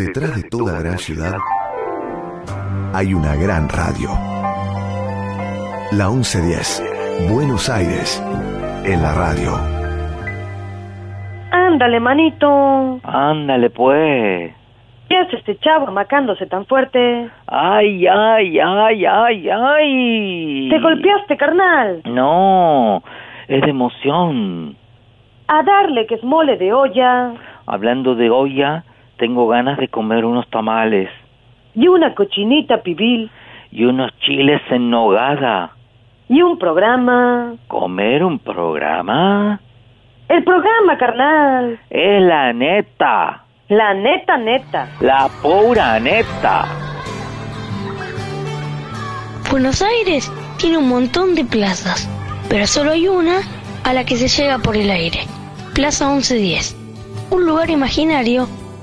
Detrás de toda gran ciudad hay una gran radio. La 1110, Buenos Aires, en la radio. Ándale, manito. Ándale, pues. ¿Qué hace este chavo amacándose tan fuerte? Ay, ay, ay, ay, ay. ¿Te golpeaste, carnal? No, es de emoción. A darle que es mole de olla. Hablando de olla, tengo ganas de comer unos tamales Y una cochinita pibil. y unos chiles en nogada. Y un programa. ¿Comer un programa? El programa, carnal. Es la neta, La neta, neta. la pura neta. Buenos Aires tiene un montón de plazas, pero solo hay una a la que se llega por el aire. Plaza 1110. Un lugar imaginario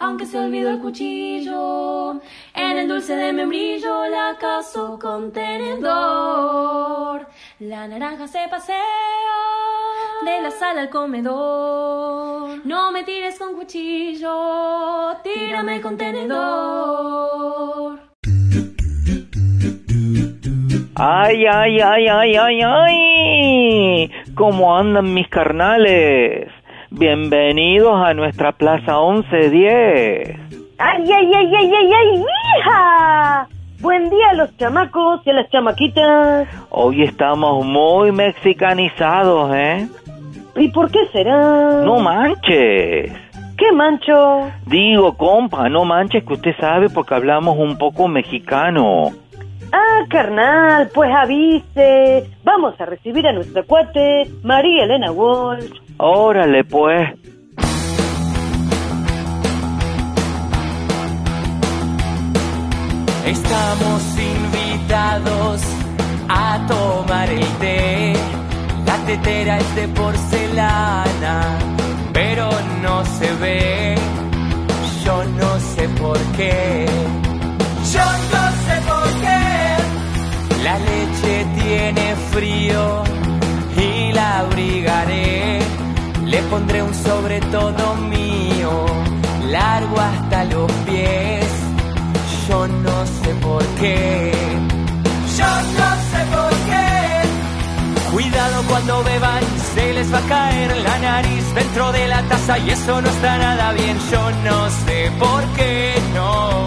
Aunque se olvidó el cuchillo, en el dulce de membrillo la caso con tenedor. La naranja se pasea de la sala al comedor. No me tires con cuchillo, tírame con tenedor. Ay, ay, ay, ay, ay, ay. ¿Cómo andan mis carnales? Bienvenidos a nuestra Plaza 1110. ¡Ay, ay, ay, ay, ay, ay, hija! Buen día a los chamacos y a las chamaquitas. Hoy estamos muy mexicanizados, ¿eh? ¿Y por qué será? No manches. ¿Qué mancho? Digo, compa, no manches que usted sabe porque hablamos un poco mexicano. Ah, carnal, pues avise. Vamos a recibir a nuestra cuate, María Elena Walsh. Órale, pues. Estamos invitados a tomar el té. La tetera es de porcelana, pero no se ve. Yo no sé por qué. Yo no sé por qué. La leche tiene frío y la abrigaré. Le pondré un sobre todo mío, largo hasta los pies. Yo no sé por qué. Yo no sé por qué. Cuidado cuando beban, se les va a caer la nariz dentro de la taza y eso no está nada bien. Yo no sé por qué no.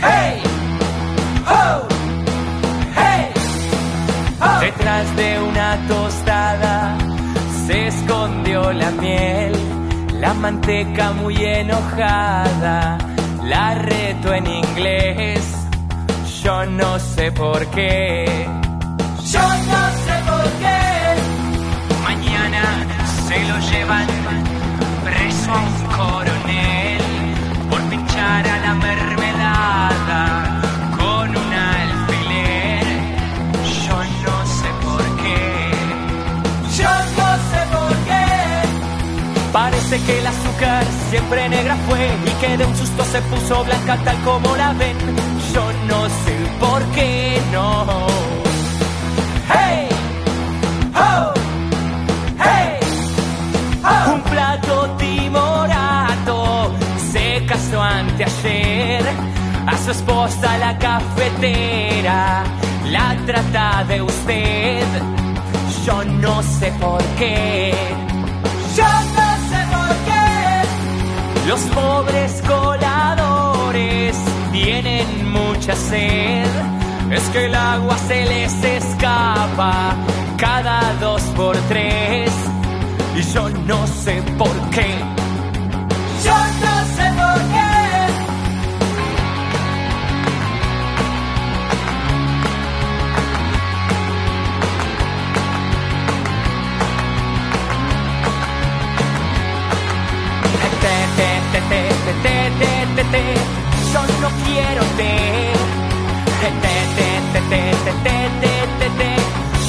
¡Hey! ¡Oh! ¡Hey! ¡Oh! Detrás de una tostada se escondió la miel, la manteca muy enojada, la reto en inglés, yo no sé por qué. Yo no sé por qué. Mañana se lo llevan preso a un coronel por pinchar a la mermelada que el azúcar siempre negra fue y que de un susto se puso blanca tal como la ven. Yo no sé por qué no. ¡Hey! ¡Oh! ¡Hey! ¡Oh! Un plato timorato se casó anteayer. A su esposa la cafetera la trata de usted. Yo no sé por qué. Yo no. Los pobres coladores tienen mucha sed. Es que el agua se les escapa cada dos por tres. Y yo no sé por qué.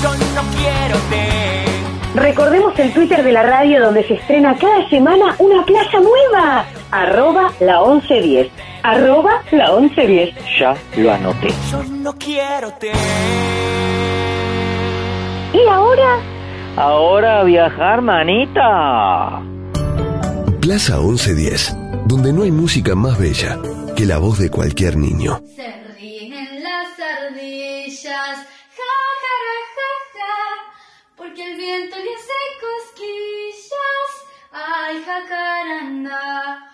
yo no quiero te. Recordemos el Twitter de la radio donde se estrena cada semana una plaza nueva. Arroba la 1110. Arroba la 1110. Ya lo anoté. Yo no quiero te. ¿Y ahora? Ahora a viajar, manita. Plaza 1110, donde no hay música más bella que la voz de cualquier niño. Porque el viento le hace cosquillas. Ay, jacaranda.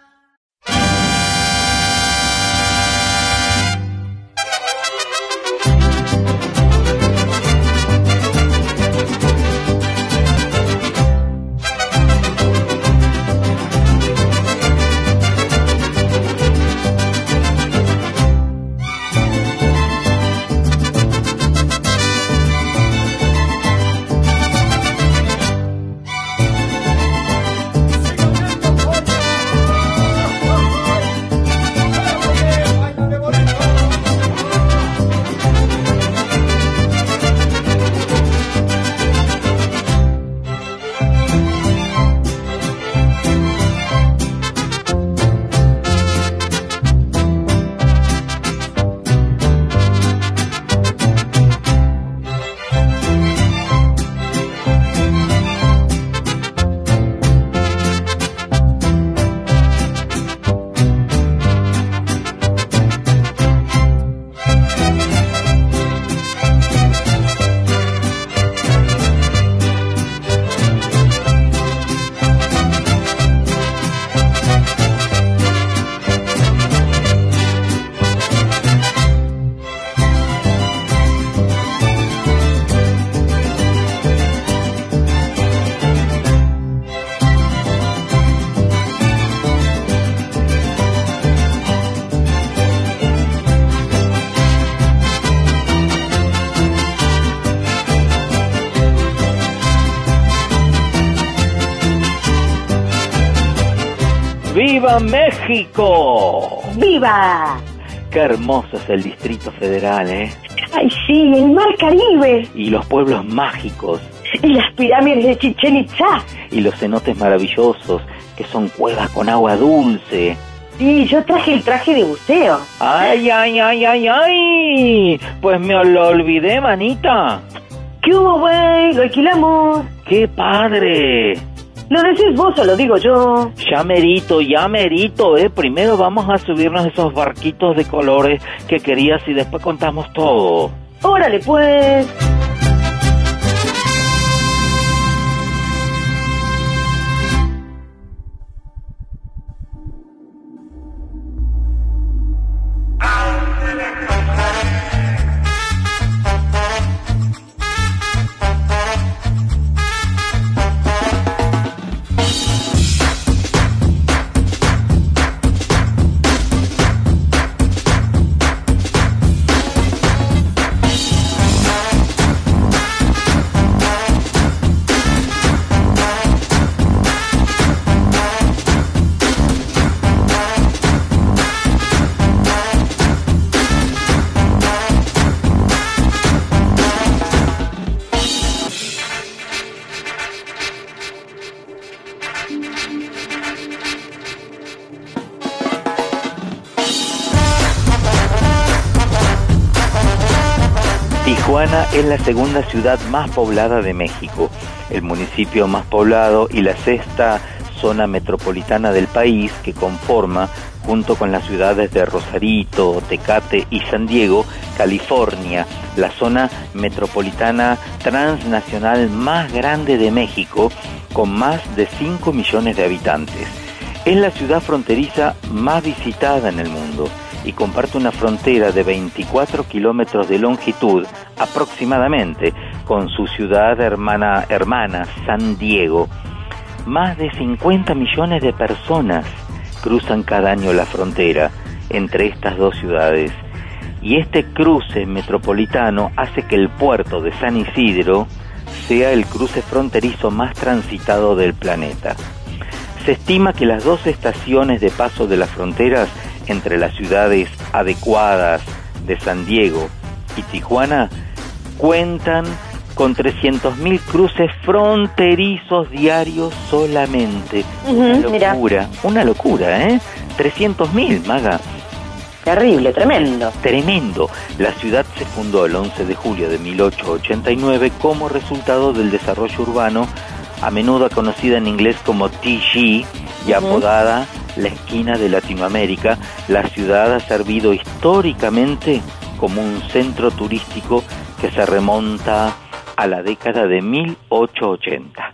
¡Viva México! ¡Viva! Qué hermoso es el Distrito Federal, ¿eh? ¡Ay, sí! ¡El Mar Caribe! Y los pueblos mágicos, ¡Y las pirámides de Chichen Itzá! y los cenotes maravillosos, que son cuevas con agua dulce. Sí, yo traje el traje de buceo. ¡Ay, ay, ay, ay, ay! Pues me lo olvidé, manita. ¿Qué hubo, güey? Lo alquilamos. ¡Qué padre! ¿Lo decís vos o lo digo yo? Ya merito, ya merito, ¿eh? Primero vamos a subirnos esos barquitos de colores que querías y después contamos todo. Órale, pues. Es la segunda ciudad más poblada de México, el municipio más poblado y la sexta zona metropolitana del país que conforma, junto con las ciudades de Rosarito, Tecate y San Diego, California, la zona metropolitana transnacional más grande de México, con más de 5 millones de habitantes. Es la ciudad fronteriza más visitada en el mundo y comparte una frontera de 24 kilómetros de longitud aproximadamente con su ciudad hermana, hermana San Diego. Más de 50 millones de personas cruzan cada año la frontera entre estas dos ciudades y este cruce metropolitano hace que el puerto de San Isidro sea el cruce fronterizo más transitado del planeta. Se estima que las dos estaciones de paso de las fronteras entre las ciudades adecuadas de San Diego y Tijuana cuentan con 300.000 cruces fronterizos diarios solamente. una locura, una locura, ¿eh? 300.000, Maga. Terrible, tremendo. Tremendo. La ciudad se fundó el 11 de julio de 1889 como resultado del desarrollo urbano, a menudo conocida en inglés como TG y apodada la esquina de Latinoamérica. La ciudad ha servido históricamente como un centro turístico que se remonta a la década de 1880.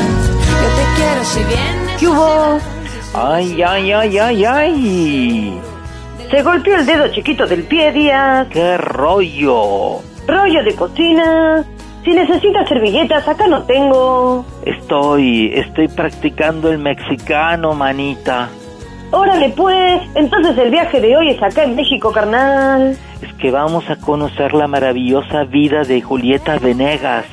¿Qué hubo? Ay, ay, ay, ay, ay. Se golpeó el dedo chiquito del pie, Díaz. ¡Qué rollo! Rollo de cocina. Si necesitas servilletas, acá no tengo. Estoy, estoy practicando el mexicano, manita. Órale pues, entonces el viaje de hoy es acá en México, carnal. Es que vamos a conocer la maravillosa vida de Julieta Venegas.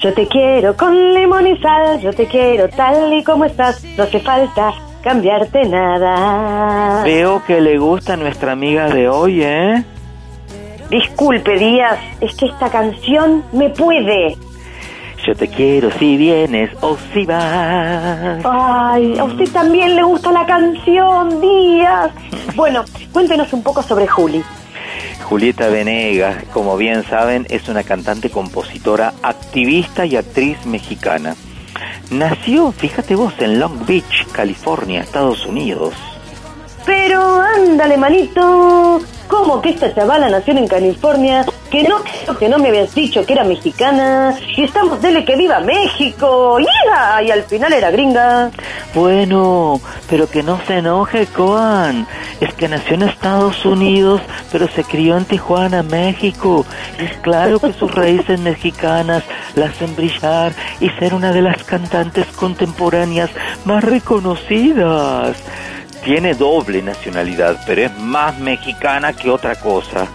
Yo te quiero con limón y sal, yo te quiero tal y como estás, no hace falta cambiarte nada. Veo que le gusta a nuestra amiga de hoy, ¿eh? Disculpe, Díaz, es que esta canción me puede. Yo te quiero si vienes o si vas. Ay, a usted también le gusta la canción, Díaz. Bueno, cuéntenos un poco sobre Juli. Julieta Venegas, como bien saben, es una cantante, compositora, activista y actriz mexicana. Nació, fíjate vos, en Long Beach, California, Estados Unidos. Pero ándale, manito. ¿Cómo que esta chavala nació en California? Que no, que no me habías dicho que era mexicana. Y estamos dele que viva México. Y al final era gringa. Bueno, pero que no se enoje, Coan. Es que nació en Estados Unidos, pero se crió en Tijuana, México. Es claro que sus raíces mexicanas la hacen brillar y ser una de las cantantes contemporáneas más reconocidas. Tiene doble nacionalidad, pero es más mexicana que otra cosa.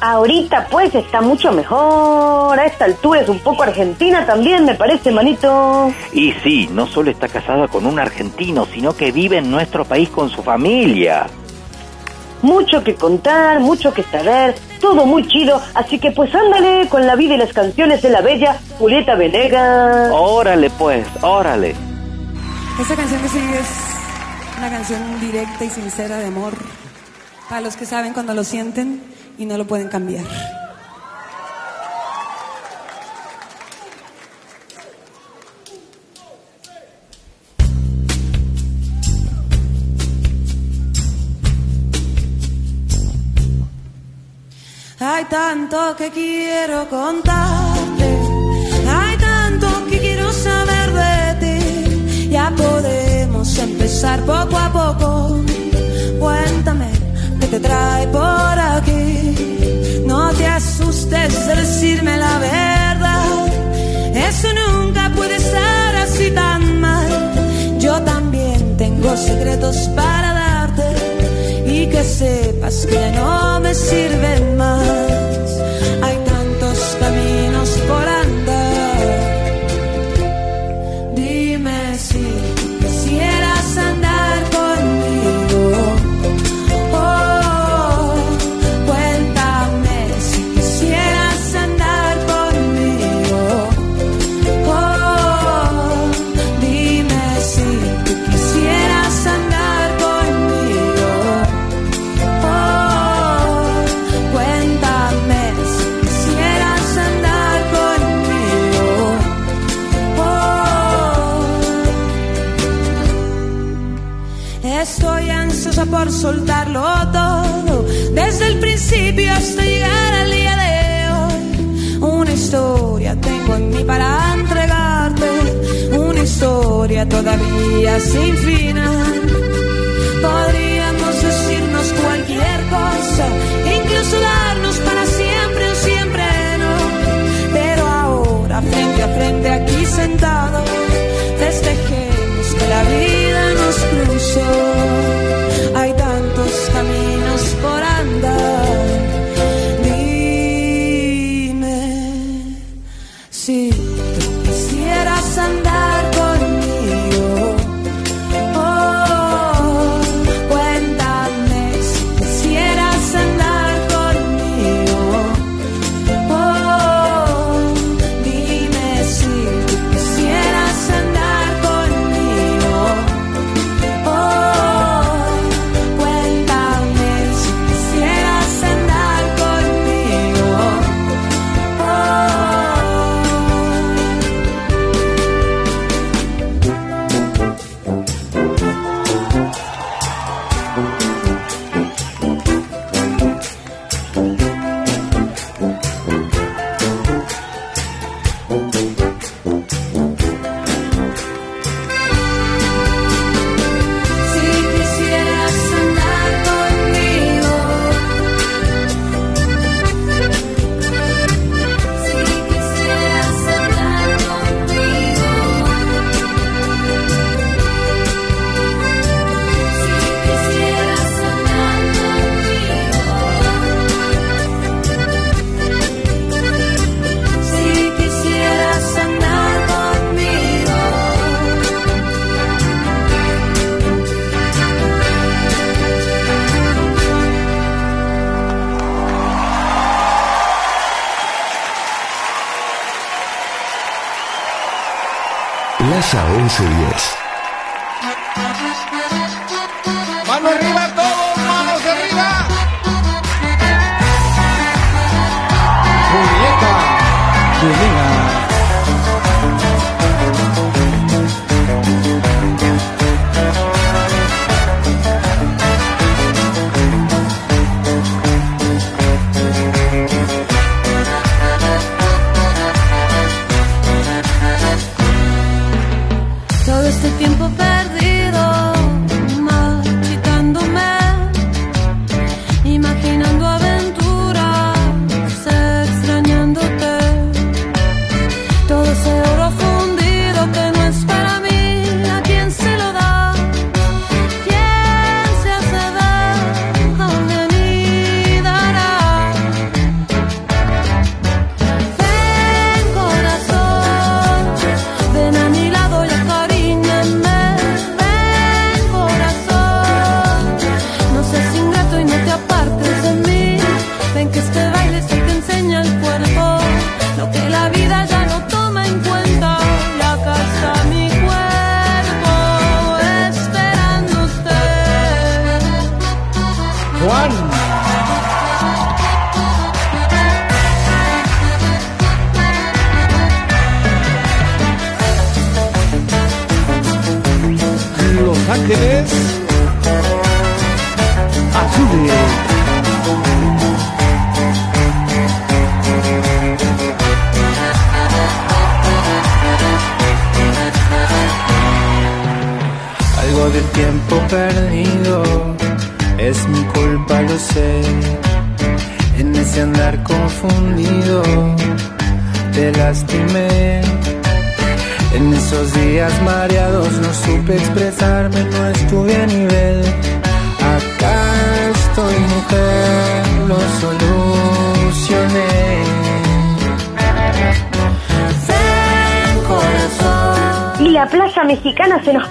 Ahorita pues está mucho mejor. A esta altura es un poco argentina también, me parece, manito. Y sí, no solo está casada con un argentino, sino que vive en nuestro país con su familia. Mucho que contar, mucho que saber, todo muy chido. Así que pues ándale con la vida y las canciones de la bella Julieta Venegas. Órale pues, órale. Esta canción que sigue es una canción directa y sincera de amor para los que saben cuando lo sienten y no lo pueden cambiar. Hay tanto que quiero contarte, hay tanto que quiero saber de ti, ya poder empezar poco a poco. Cuéntame qué te trae por aquí. No te asustes de decirme la verdad. Eso nunca puede estar así tan mal. Yo también tengo secretos para darte y que sepas que no me sirven más. Todavía sin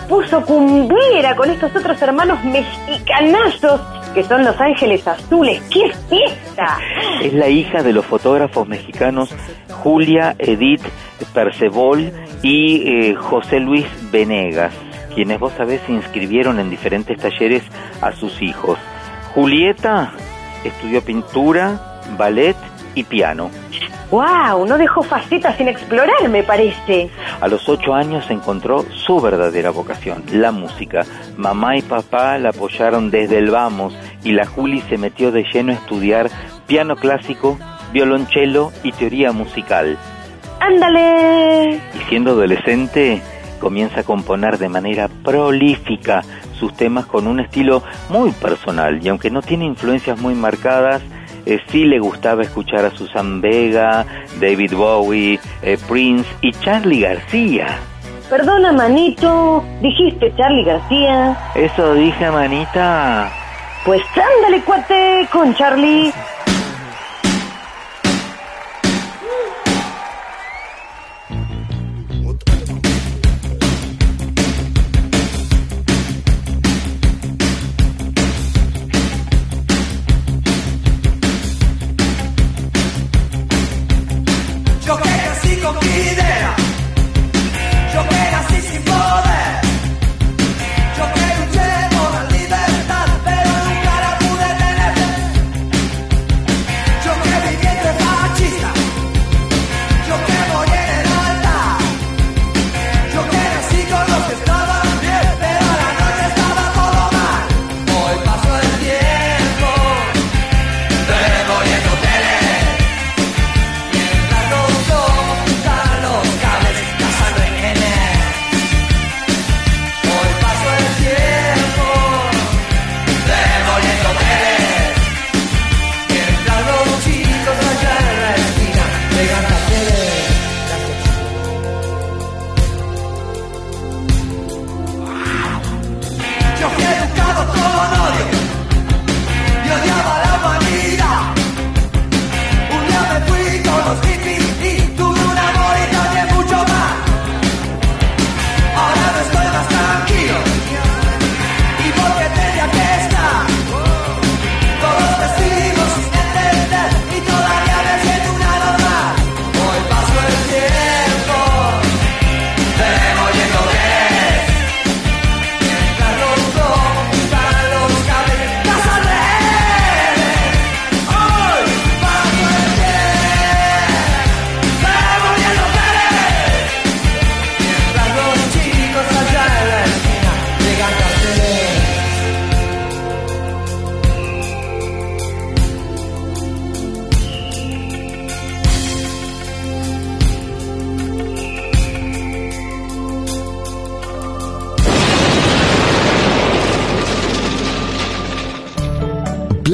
puso cumbiera con estos otros hermanos mexicanazos que son Los Ángeles Azules. ¡Qué fiesta! Es la hija de los fotógrafos mexicanos Julia Edith Percebol y eh, José Luis Venegas, quienes vos sabés se inscribieron en diferentes talleres a sus hijos. Julieta estudió pintura, ballet y piano. ¡Wow! No dejó facetas sin explorar, me parece. A los ocho años encontró su verdadera vocación, la música. Mamá y papá la apoyaron desde el vamos y la Juli se metió de lleno a estudiar piano clásico, violonchelo y teoría musical. ¡Ándale! Y siendo adolescente, comienza a componer de manera prolífica sus temas con un estilo muy personal y aunque no tiene influencias muy marcadas, eh, sí le gustaba escuchar a Susan Vega, David Bowie, eh, Prince y Charlie García. Perdona, manito, dijiste Charlie García. Eso dije, manita. Pues ándale, cuate, con Charlie.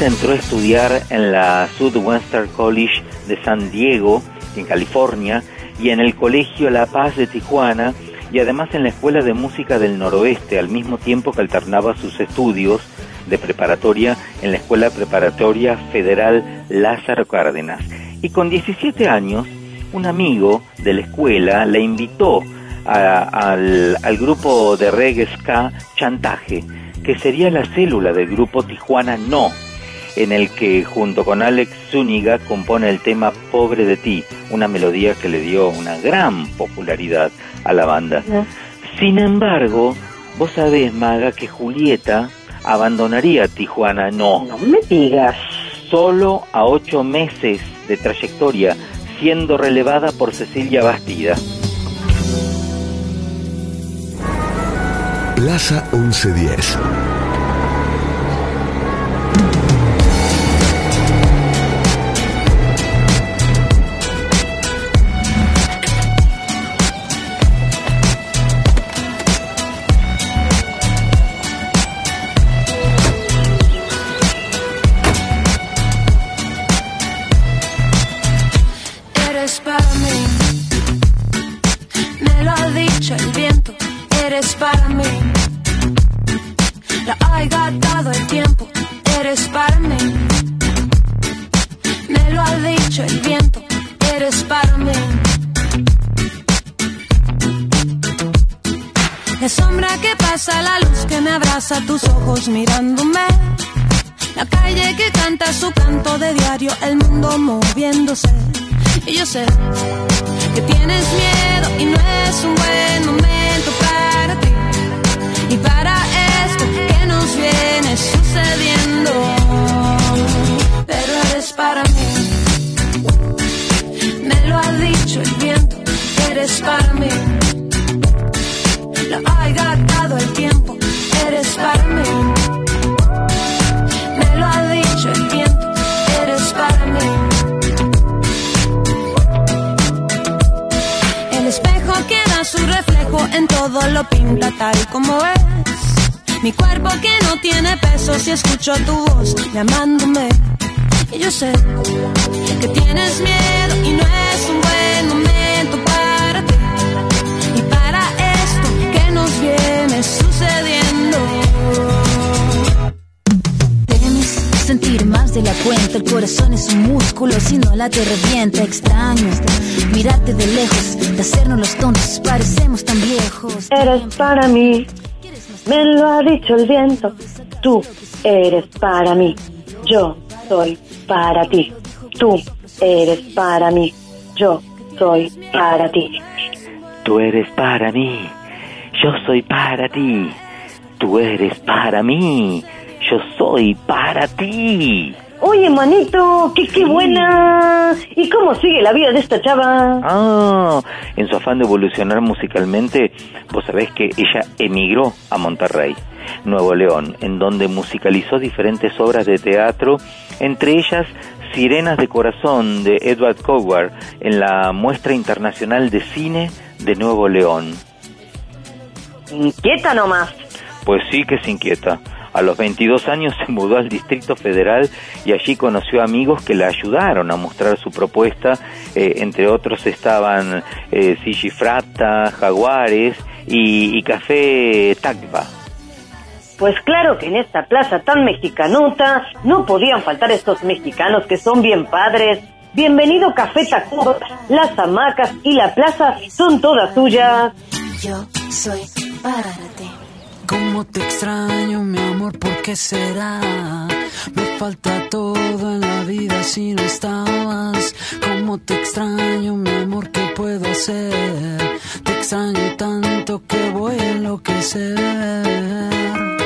Entró a estudiar en la Southwestern College de San Diego, en California, y en el Colegio La Paz de Tijuana, y además en la Escuela de Música del Noroeste, al mismo tiempo que alternaba sus estudios de preparatoria en la Escuela Preparatoria Federal Lázaro Cárdenas. Y con 17 años, un amigo de la escuela la invitó al, al grupo de reggae ska Chantaje, que sería la célula del grupo Tijuana No, en el que junto con Alex Zúñiga compone el tema Pobre de ti, una melodía que le dio una gran popularidad a la banda. Sin embargo, vos sabés, Maga, que Julieta abandonaría Tijuana No. No me digas. Solo a ocho meses de trayectoria, siendo relevada por Cecilia Bastida. Plaza 1110. Abraza, tus ojos mirándome. La calle que canta su canto de diario, el mundo moviéndose. Y yo sé que tienes miedo y no es un buen momento para ti. Y para esto que nos viene sucediendo. Pero eres para mí. Me lo ha dicho el viento, eres para mí. Para mí. Me lo ha dicho el viento, eres para mí. El espejo que da su reflejo en todo lo pinta tal como es. Mi cuerpo que no tiene peso si escucho tu voz llamándome. Y yo sé que tienes miedo y no es un buen momento para ti. Y para esto que nos viene sucediendo. Más de la cuenta, el corazón es un músculo, si no la te revienta, extraño. Mirarte de lejos, de hacernos los tontos, parecemos tan viejos. Eres para mí, me lo ha dicho el viento. Tú eres para mí, yo soy para ti. Tú eres para mí, yo soy para ti. Tú eres para mí, yo soy para ti. Tú eres para mí, yo soy para ti. Oye, manito, qué, qué buena. ¿Y cómo sigue la vida de esta chava? Ah, en su afán de evolucionar musicalmente, vos sabés que ella emigró a Monterrey, Nuevo León, en donde musicalizó diferentes obras de teatro, entre ellas Sirenas de Corazón de Edward Coward en la Muestra Internacional de Cine de Nuevo León. Inquieta nomás. Pues sí que se inquieta. A los 22 años se mudó al Distrito Federal y allí conoció amigos que la ayudaron a mostrar su propuesta. Eh, entre otros estaban eh, Sigifrata, Jaguares y, y Café Tacba. Pues claro que en esta plaza tan mexicanuta no podían faltar estos mexicanos que son bien padres. Bienvenido Café Tacuba, las hamacas y la plaza son todas suyas. Yo soy para. Cómo te extraño, mi amor, ¿por qué será? Me falta todo en la vida si no estabas. Cómo te extraño, mi amor, ¿qué puedo hacer? Te extraño tanto que voy a enloquecer.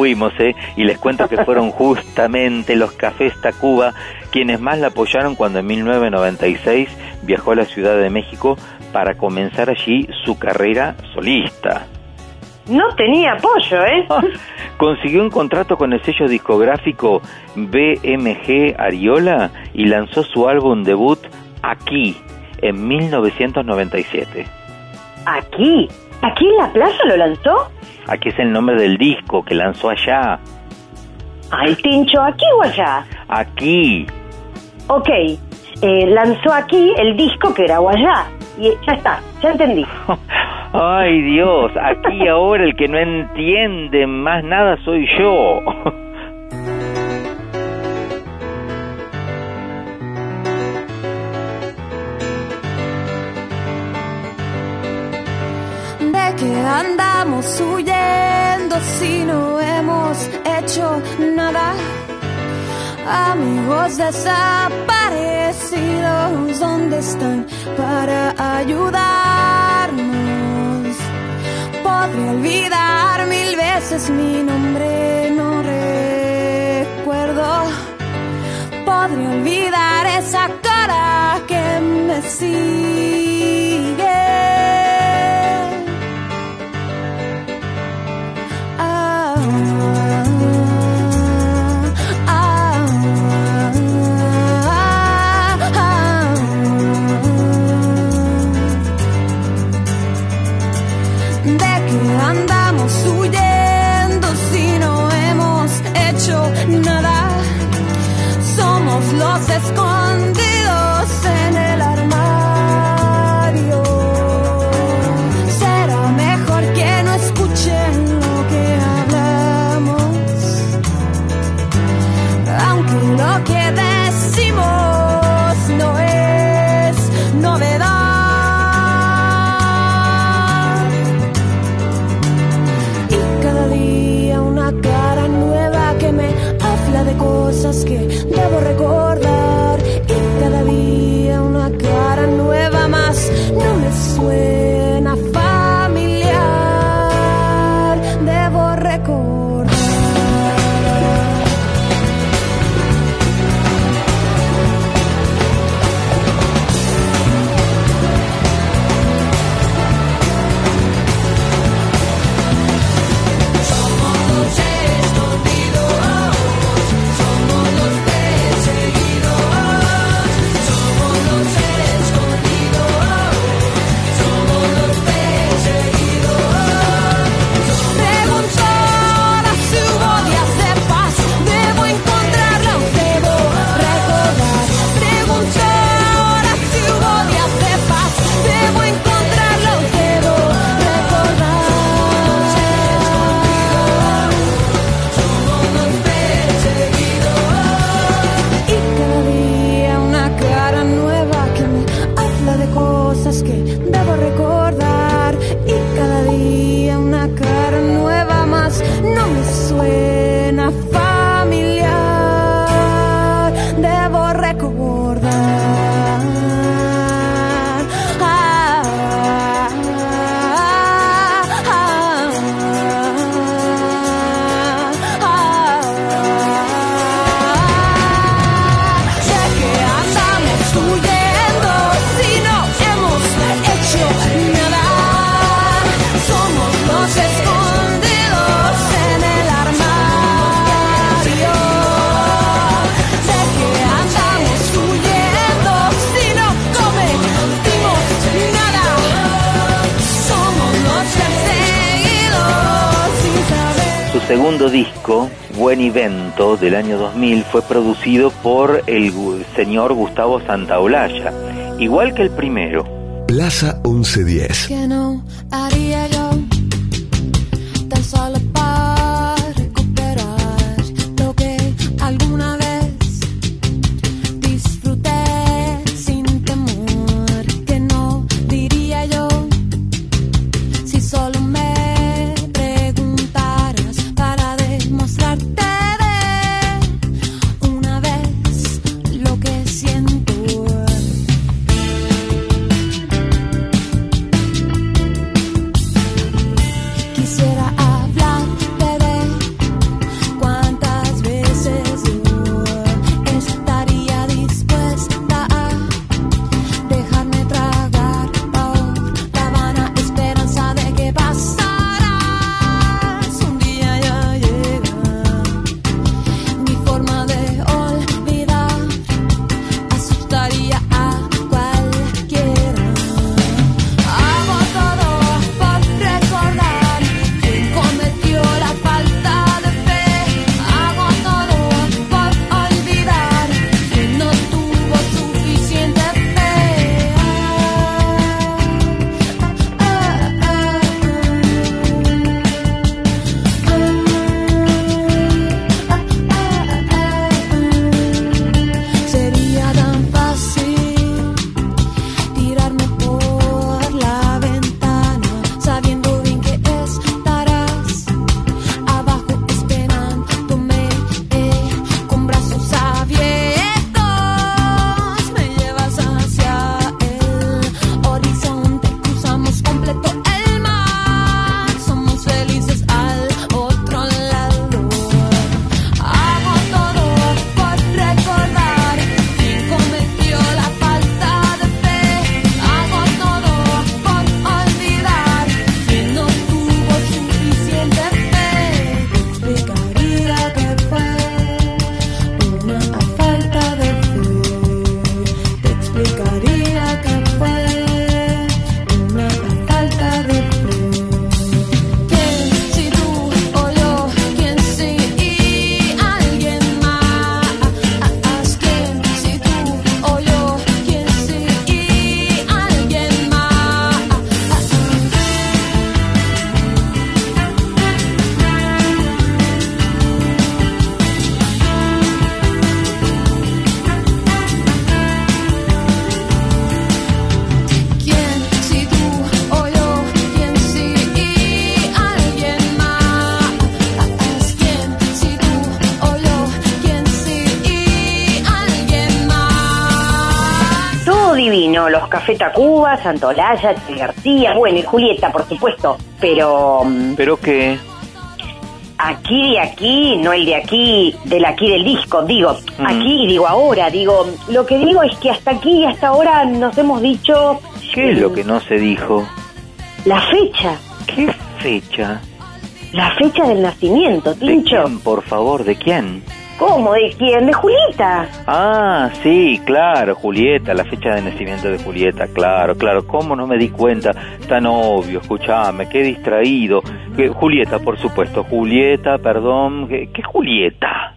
Fuimos, ¿eh? Y les cuento que fueron justamente los Cafés Tacuba quienes más la apoyaron cuando en 1996 viajó a la Ciudad de México para comenzar allí su carrera solista. No tenía apoyo, ¿eh? Consiguió un contrato con el sello discográfico BMG Ariola y lanzó su álbum debut Aquí en 1997. ¿Aquí? ¿Aquí en la plaza lo lanzó? Aquí es el nombre del disco que lanzó allá. Ay, Tincho, ¿aquí o allá? Aquí. Ok, eh, lanzó aquí el disco que era o allá. Y ya está, ya entendí. Ay Dios, aquí ahora el que no entiende más nada soy yo. andamos huyendo si no hemos hecho nada? Amigos desaparecidos, ¿dónde están para ayudarnos? Podré olvidar mil veces mi nombre, no recuerdo. Podré olvidar esa cara que me sigue. Segundo disco, Buen Evento, del año 2000, fue producido por el señor Gustavo Santaolalla, igual que el primero. Plaza 1110. que no haría yo Café Tacuba, Santolaya, Che García, bueno, y Julieta, por supuesto, pero mm, ¿Pero qué? aquí de aquí, no el de aquí, del aquí del disco, digo, Mm. aquí y digo ahora, digo, lo que digo es que hasta aquí y hasta ahora nos hemos dicho ¿Qué es lo que no se dijo? la fecha, ¿Qué fecha? la fecha del nacimiento, ¿De Tincho. quién, por favor? ¿De quién? ¿Cómo? ¿De quién? ¿De Julieta? Ah, sí, claro, Julieta, la fecha de nacimiento de Julieta, claro, claro. ¿Cómo no me di cuenta? Tan obvio, escuchame, qué distraído. Que- Julieta, por supuesto, Julieta, perdón, ¿qué, qué Julieta?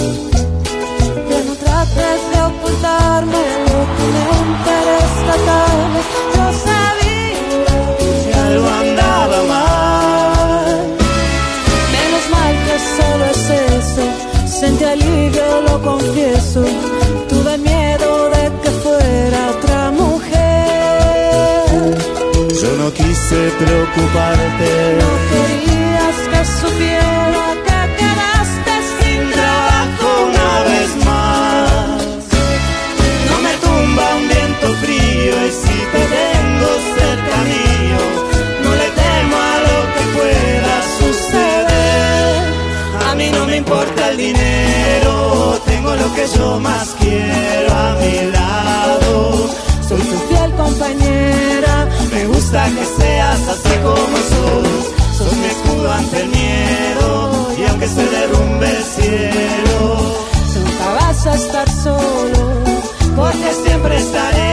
Confieso. Tuve miedo de que fuera otra mujer. Yo no quise preocuparte. Querías que supiera lo que yo más quiero a mi lado. Soy tu fiel compañera. Me gusta que seas así como sos, sos mi escudo ante el miedo y aunque se derrumbe el cielo. Nunca vas a estar solo. porque siempre estaré.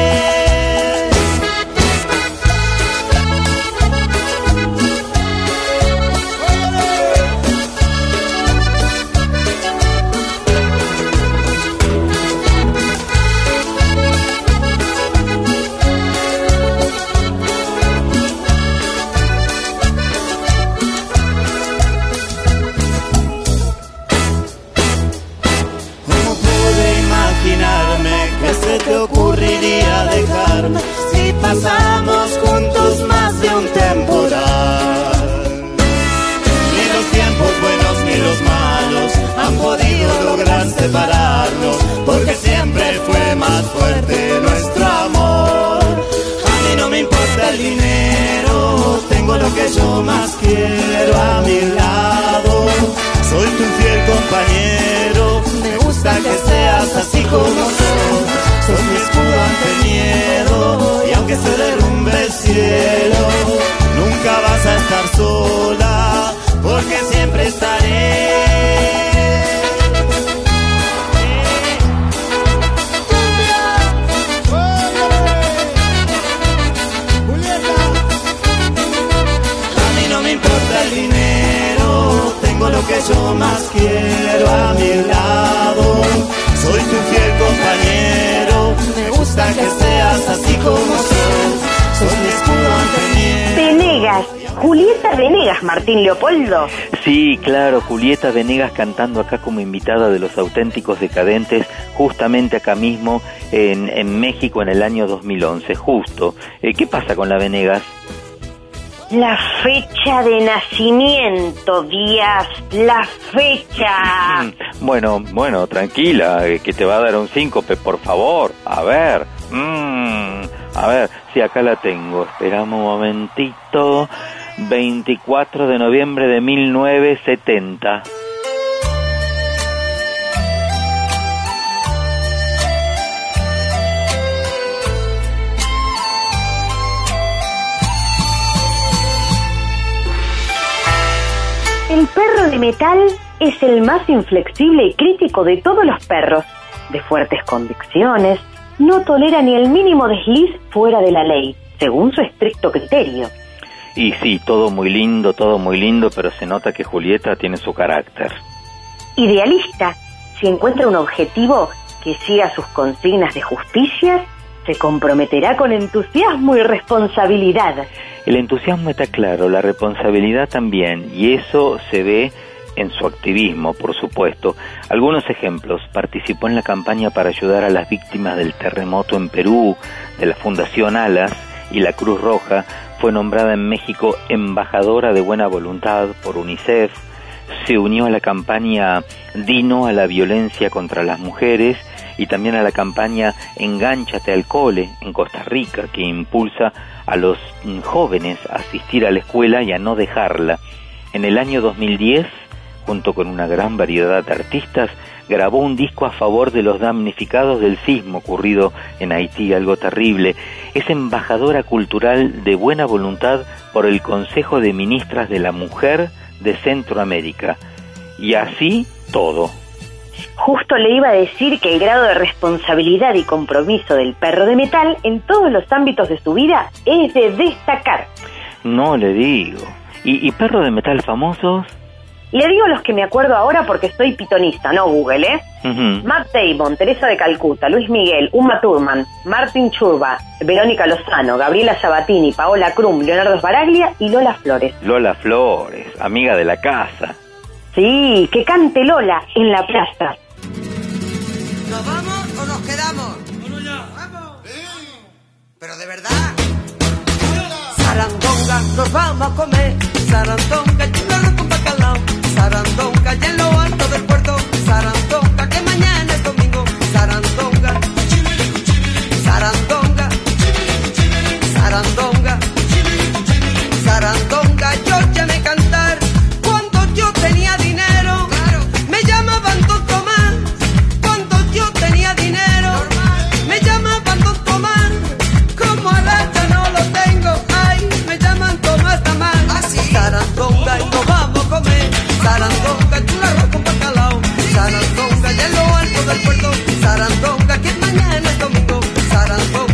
Venegas, Martín Leopoldo. Sí, claro, Julieta Venegas cantando acá como invitada de los auténticos decadentes, justamente acá mismo en, en México en el año 2011, justo. Eh, ¿Qué pasa con la Venegas? La fecha de nacimiento, Díaz, la fecha. Mm, Bueno, bueno, tranquila, eh, que te va a dar un síncope, por favor. A ver, mm, a ver, sí, acá la tengo. Esperamos un momentito. 24 de noviembre de 1970. El perro de metal es el más inflexible y crítico de todos los perros, de fuertes convicciones, no tolera ni el mínimo desliz fuera de la ley. según su estricto criterio. Y sí, todo muy lindo, todo muy lindo, pero se nota que Julieta tiene su carácter. Idealista, si encuentra un objetivo que siga sus consignas de justicia, se comprometerá con entusiasmo y responsabilidad. El entusiasmo está claro, la responsabilidad también, y eso se ve en su activismo, por supuesto. Algunos ejemplos. Participó en la campaña para ayudar a las víctimas del terremoto en Perú, de la Fundación Alas y la Cruz Roja. Fue nombrada en México embajadora de buena voluntad por UNICEF. Se unió a la campaña Dino a la violencia contra las mujeres y también a la campaña Engánchate al cole en Costa Rica, que impulsa a los jóvenes a asistir a la escuela y a no dejarla. En el año 2010 junto con una gran variedad de artistas, grabó un disco a favor de los damnificados del sismo ocurrido en Haití, algo terrible. Es embajadora cultural de buena voluntad por el Consejo de Ministras de la Mujer de Centroamérica. Y así todo. Justo le iba a decir que el grado de responsabilidad y compromiso del perro de metal en todos los ámbitos de su vida es de destacar. No le digo. ¿Y, y perro de metal famosos? Le digo los que me acuerdo ahora porque estoy pitonista, no Google, ¿eh? Matt Damon, Teresa de Calcuta, Luis Miguel, Uma Thurman, Martin Churba, Verónica Lozano, Gabriela Sabatini, Paola Krum, Leonardo Sbaraglia y Lola Flores. Lola Flores, amiga de la casa. Sí, que cante Lola en la plaza. ¿Nos vamos o nos quedamos? ¡Vamos! Pero de verdad. Sarandonga, nos vamos a comer. Sarandonga. Sarandonga, y en lo alto del Sarandonga, chula arroz con bacalao. Sarandonga, y en lo alto del puerto. Sarandonga, que mañana es domingo. Sarandonga.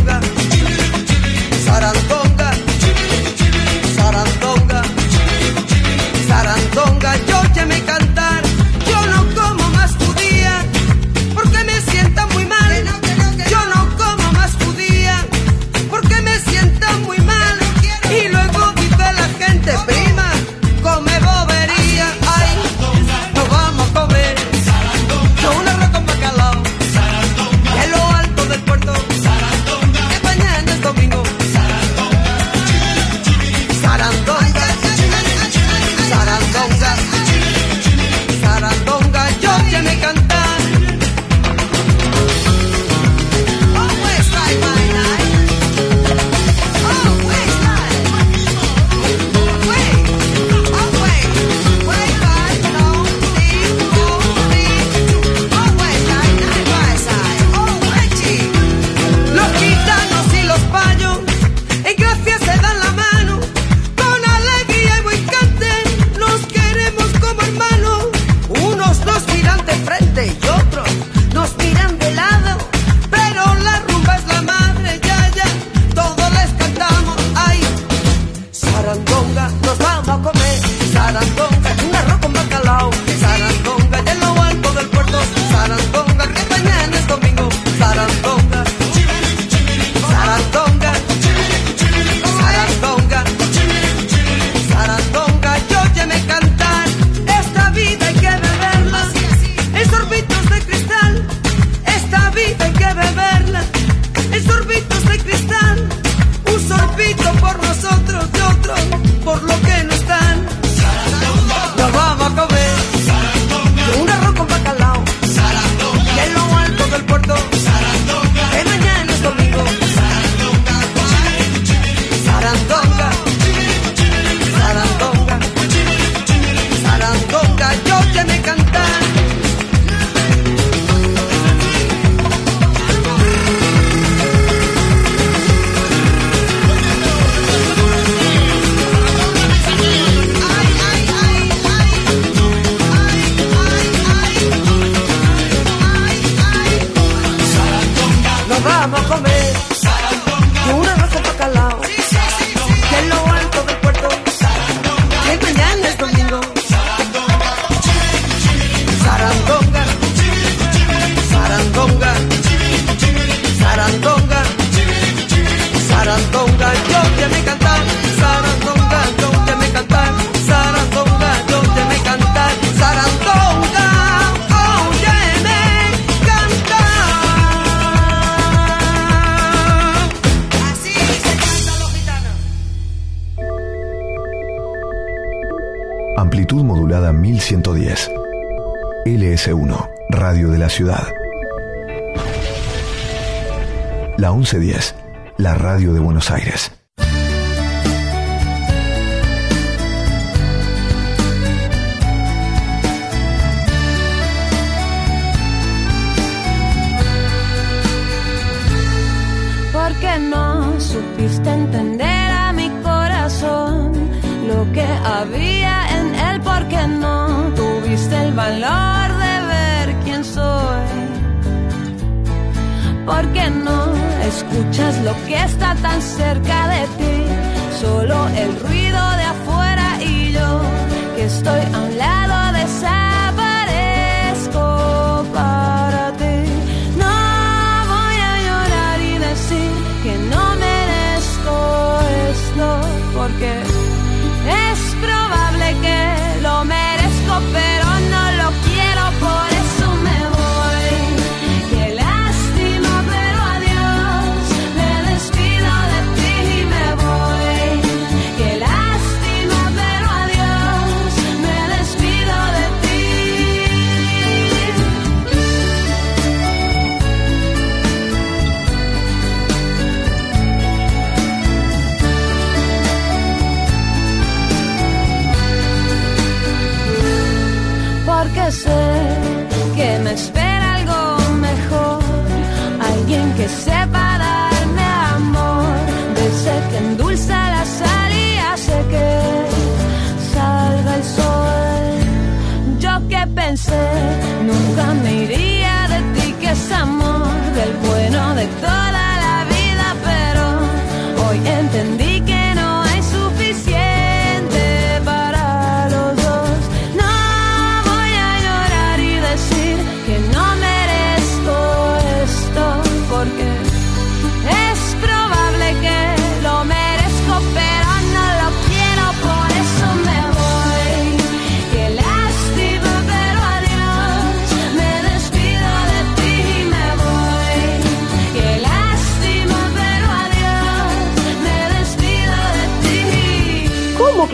Bueno de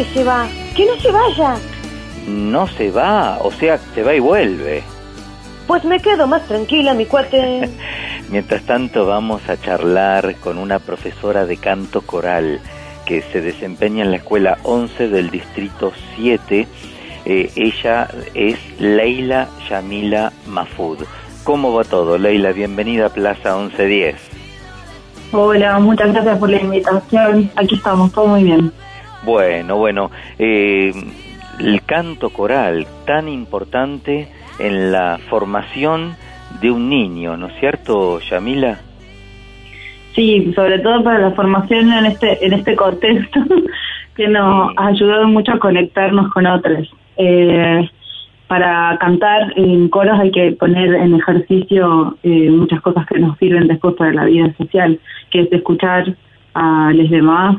que se va? Que no se vaya. No se va, o sea, se va y vuelve. Pues me quedo más tranquila, mi cuate. Mientras tanto vamos a charlar con una profesora de canto coral que se desempeña en la escuela 11 del distrito 7. Eh, ella es Leila Yamila Mafud. ¿Cómo va todo, Leila? Bienvenida a Plaza 1110. Hola, muchas gracias por la invitación. Aquí estamos, todo muy bien. Bueno, bueno, eh, el canto coral tan importante en la formación de un niño, ¿no es cierto, Yamila? Sí, sobre todo para la formación en este en este contexto que nos ha ayudado mucho a conectarnos con otros. Eh, para cantar en coros hay que poner en ejercicio eh, muchas cosas que nos sirven después para la vida social, que es escuchar a los demás,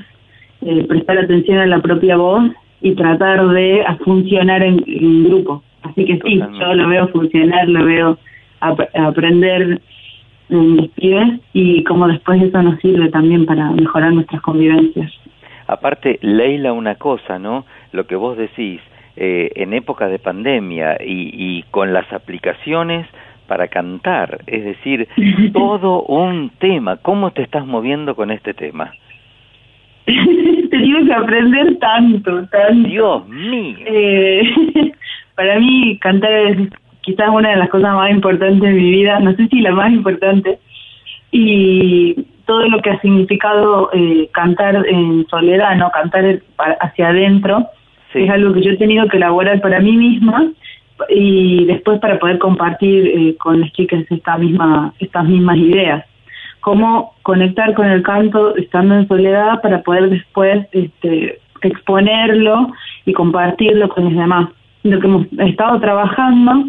eh, prestar atención a la propia voz y tratar de funcionar en, en grupo. Así que sí, yo lo veo funcionar, lo veo ap- aprender en mis pibes y cómo después eso nos sirve también para mejorar nuestras convivencias. Aparte, Leila, una cosa, ¿no? Lo que vos decís, eh, en época de pandemia y, y con las aplicaciones para cantar, es decir, todo un tema. ¿Cómo te estás moviendo con este tema? Te digo que aprender tanto, tanto. Dios mío. Eh, para mí cantar es quizás una de las cosas más importantes de mi vida, no sé si la más importante, y todo lo que ha significado eh, cantar en soledad, no cantar hacia adentro, es algo que yo he tenido que elaborar para mí misma y después para poder compartir eh, con las chicas esta misma, estas mismas ideas. Cómo conectar con el canto estando en soledad para poder después este, exponerlo y compartirlo con los demás. Lo que hemos estado trabajando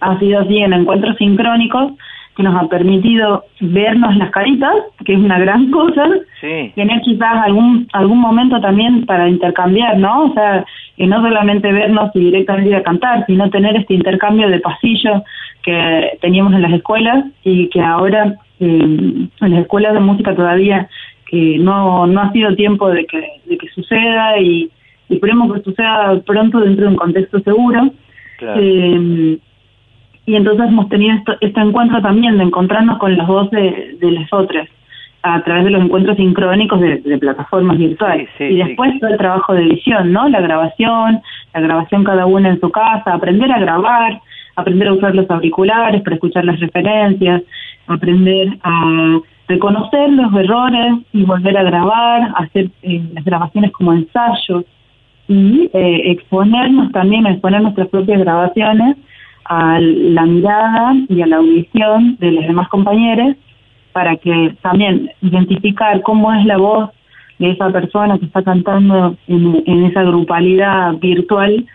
ha sido así en encuentros sincrónicos, que nos ha permitido vernos las caritas, que es una gran cosa, Sí. tener quizás algún algún momento también para intercambiar, ¿no? O sea, y no solamente vernos y directamente ir a cantar, sino tener este intercambio de pasillo que teníamos en las escuelas y que ahora eh, en las escuelas de música todavía que no, no ha sido tiempo de que, de que suceda y, y esperemos que suceda pronto dentro de un contexto seguro. Claro. Eh, y entonces hemos tenido esto- este encuentro también de encontrarnos con las voces de, de las otras a través de los encuentros sincrónicos de, de plataformas virtuales. Sí, y sí, después todo el trabajo de edición, ¿no? La grabación, la grabación cada una en su casa, aprender a grabar, aprender a usar los auriculares para escuchar las referencias, aprender a reconocer los errores y volver a grabar, hacer eh, las grabaciones como ensayos y eh, exponernos también, exponer nuestras propias grabaciones a la mirada y a la audición de los demás compañeros para que también identificar cómo es la voz de esa persona que está cantando en, en esa grupalidad virtual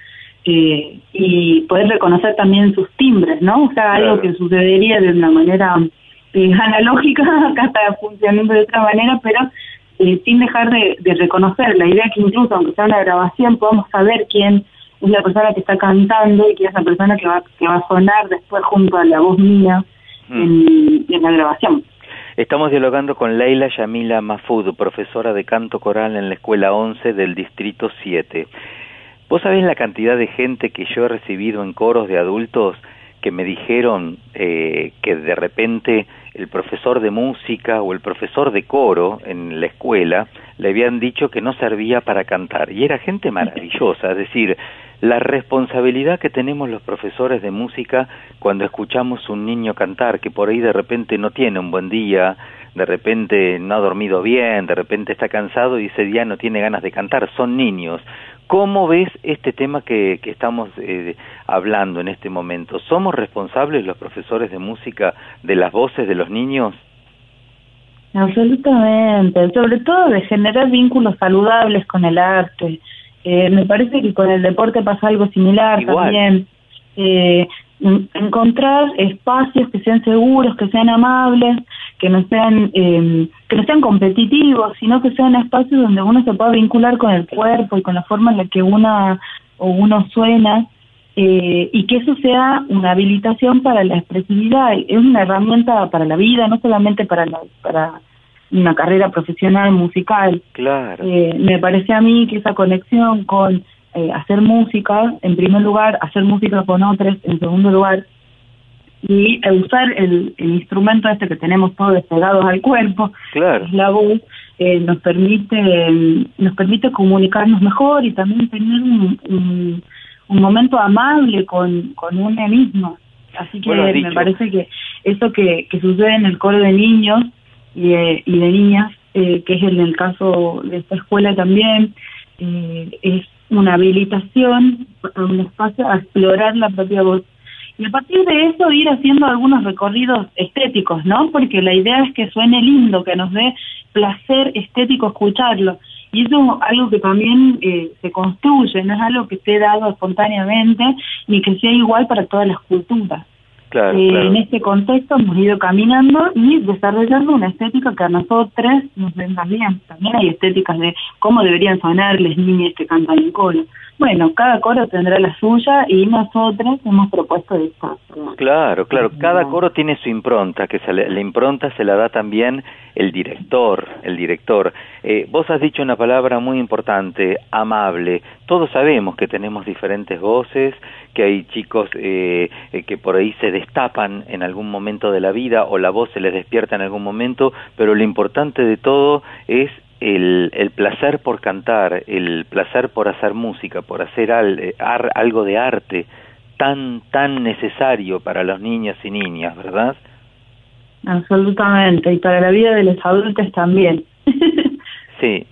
eh, y poder reconocer también sus timbres, ¿no? O sea, algo que sucedería de una manera eh, analógica, acá está funcionando de otra manera, pero eh, sin dejar de, de reconocer la idea que incluso aunque sea una grabación podamos saber quién es la persona que está cantando y quién es la persona que va, que va a sonar después junto a la voz mía en, en la grabación. Estamos dialogando con Leila Yamila Mahfoud, profesora de canto coral en la Escuela 11 del Distrito 7. ¿Vos sabés la cantidad de gente que yo he recibido en coros de adultos que me dijeron eh, que de repente el profesor de música o el profesor de coro en la escuela le habían dicho que no servía para cantar? Y era gente maravillosa, es decir, la responsabilidad que tenemos los profesores de música cuando escuchamos un niño cantar que por ahí de repente no tiene un buen día, de repente no ha dormido bien, de repente está cansado y ese día no tiene ganas de cantar, son niños. ¿Cómo ves este tema que, que estamos eh, hablando en este momento? ¿Somos responsables los profesores de música de las voces de los niños? Absolutamente, sobre todo de generar vínculos saludables con el arte. Eh, me parece que con el deporte pasa algo similar Igual. también. Eh, encontrar espacios que sean seguros, que sean amables, que no sean eh, que no sean competitivos, sino que sean espacios donde uno se pueda vincular con el cuerpo y con la forma en la que una o uno suena eh, y que eso sea una habilitación para la expresividad. Es una herramienta para la vida, no solamente para la, para una carrera profesional musical. Claro. Eh, me parece a mí que esa conexión con eh, hacer música, en primer lugar, hacer música con otros, en segundo lugar, y eh, usar el, el instrumento este que tenemos todos pegados al cuerpo, Claro. la voz, eh, nos permite eh, nos permite comunicarnos mejor y también tener un, un, un momento amable con, con uno mismo. Así que Bueno, me parece que eso que, que sucede en el coro de niños y de, y de niñas, eh, que es en el caso de esta escuela también, eh, es una habilitación a un espacio a explorar la propia voz. Y a partir de eso ir haciendo algunos recorridos estéticos, ¿no? Porque la idea es que suene lindo, que nos dé placer estético escucharlo. Y eso es algo que también eh, se construye, no es algo que esté dado espontáneamente ni que sea igual para todas las culturas. Claro, Eh, claro. En este contexto hemos ido caminando y desarrollando una estética que a nosotros nos venga bien. También hay estéticas de cómo deberían sonar las niñas que cantan en coro. Bueno, cada coro tendrá la suya y nosotros hemos propuesto esta. Claro, claro. Cada coro tiene su impronta, que se le- la impronta se la da también el director, el director. Eh, vos has dicho una palabra muy importante, amable. Todos sabemos que tenemos diferentes voces, que hay chicos eh, eh, que por ahí se destapan en algún momento de la vida o la voz se les despierta en algún momento, pero lo importante de todo es el, el placer por cantar, el placer por hacer música, por hacer al- eh, ar- algo de arte tan tan necesario para los niños y niñas, ¿verdad? Absolutamente. Y para la vida de los adultos también. Sí,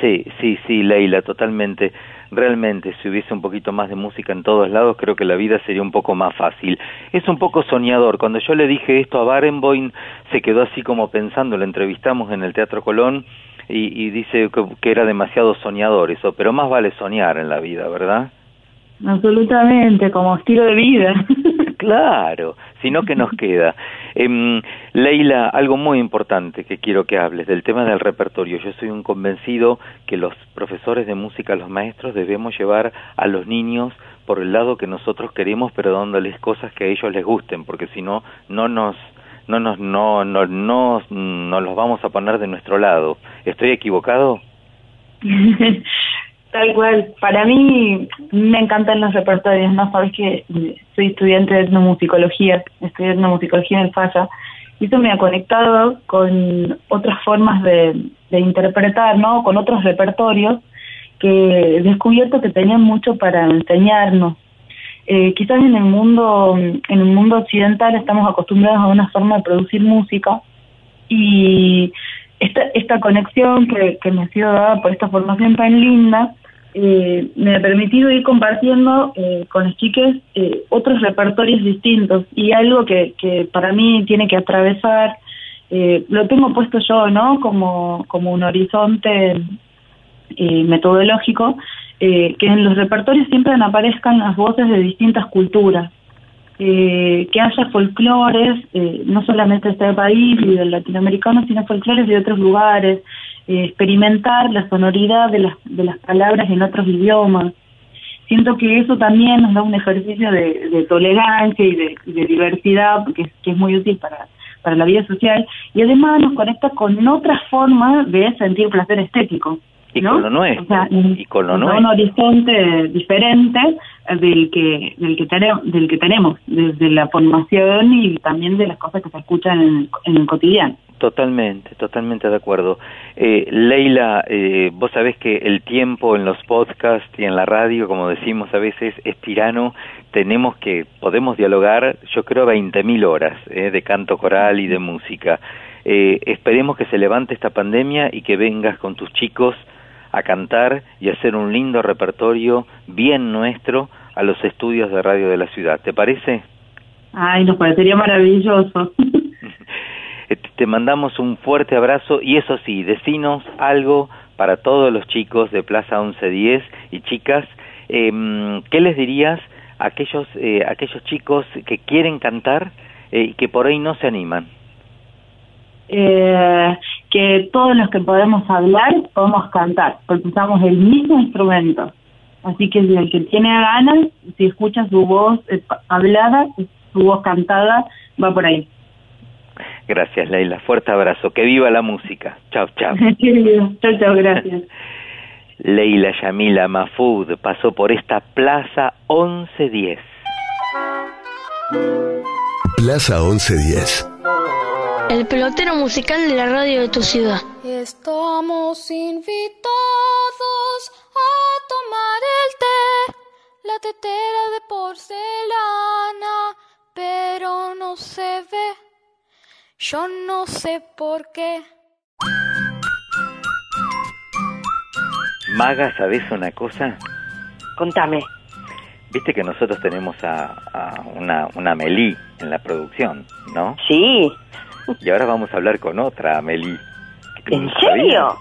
sí, sí, sí, Leila, totalmente. Realmente, si hubiese un poquito más de música en todos lados, creo que la vida sería un poco más fácil. Es un poco soñador. Cuando yo le dije esto a Barenboim, se quedó así como pensando, lo entrevistamos en el Teatro Colón y, y dice que, que era demasiado soñador eso, pero más vale soñar en la vida, ¿verdad? Absolutamente, como estilo de vida. Claro, sino que nos queda. Em, Leila, algo muy importante que quiero que hables del tema del repertorio. Yo soy un convencido que los profesores de música, los maestros, debemos llevar a los niños por el lado que nosotros queremos, pero dándoles cosas que a ellos les gusten, porque si no, no nos no nos no no no nos los vamos a poner de nuestro lado. ¿Estoy equivocado? Tal cual. Para mí me encantan los repertorios, ¿no? Sabes que soy estudiante de etnomusicología, estudié etnomusicología en el Falla, y eso me ha conectado con otras formas de, de interpretar, ¿no? Con otros repertorios que he descubierto que tenían mucho para enseñarnos. Eh, quizás en el mundo en el mundo occidental estamos acostumbrados a una forma de producir música y esta, esta conexión que, que me ha sido dada por esta formación tan linda eh, me ha permitido ir compartiendo eh, con los chiques eh, otros repertorios distintos y algo que, que para mí tiene que atravesar, eh, lo tengo puesto yo, ¿no? Como, como un horizonte metodológico, eh, que en los repertorios siempre aparezcan las voces de distintas culturas, eh, que haya folclores, eh, no solamente de este país y del latinoamericano, sino folclores de otros lugares, eh, experimentar la sonoridad de las, de las palabras en otros idiomas. Siento que eso también nos da un ejercicio de, tolerancia y de, diversidad, que es muy útil para, para la vida social, y además nos conecta con otra forma de sentir placer estético. Y ¿no? con lo nuestro. O sea, y con lo nuestro. un horizonte diferente del que del que tenemos del que tenemos desde la formación y también de las cosas que se escuchan en el, en el cotidiano Totalmente, totalmente de acuerdo. Eh, Leila, eh, vos sabés que el tiempo en los podcasts y en la radio, como decimos a veces, es tirano. Tenemos que, podemos dialogar, yo creo, 20.000 horas eh, de canto coral y de música. Eh, esperemos que se levante esta pandemia y que vengas con tus chicos a cantar y hacer un lindo repertorio bien nuestro a los estudios de radio de la ciudad. ¿Te parece? ay nos parecería maravilloso Eh, Te mandamos un fuerte abrazo y eso sí, decinos algo para todos los chicos de Plaza 1110 y chicas. Eh, ¿Qué les dirías a aquellos, eh, a aquellos chicos que quieren cantar eh, y que por ahí no se animan? Eh, que todos los que podemos hablar podemos cantar porque usamos el mismo instrumento así que si el que tiene ganas si escucha su voz eh, hablada su voz cantada va por ahí Gracias, Leila. Fuerte abrazo. Que viva la música. Chao, chao. Querido, chao chao gracias Leila Yamila Mahfoud pasó por esta Plaza 1110. Plaza 1110. El pelotero musical de la radio de tu ciudad. Estamos invitados a tomar el té, la tetera de porcelana, pero no se ve. Yo no sé por qué. Maga, ¿sabés una cosa? Contame. Viste que nosotros tenemos a, a una, una Amelie en la producción, ¿no? Sí. Y ahora vamos a hablar con otra Amelie. ¿En serio?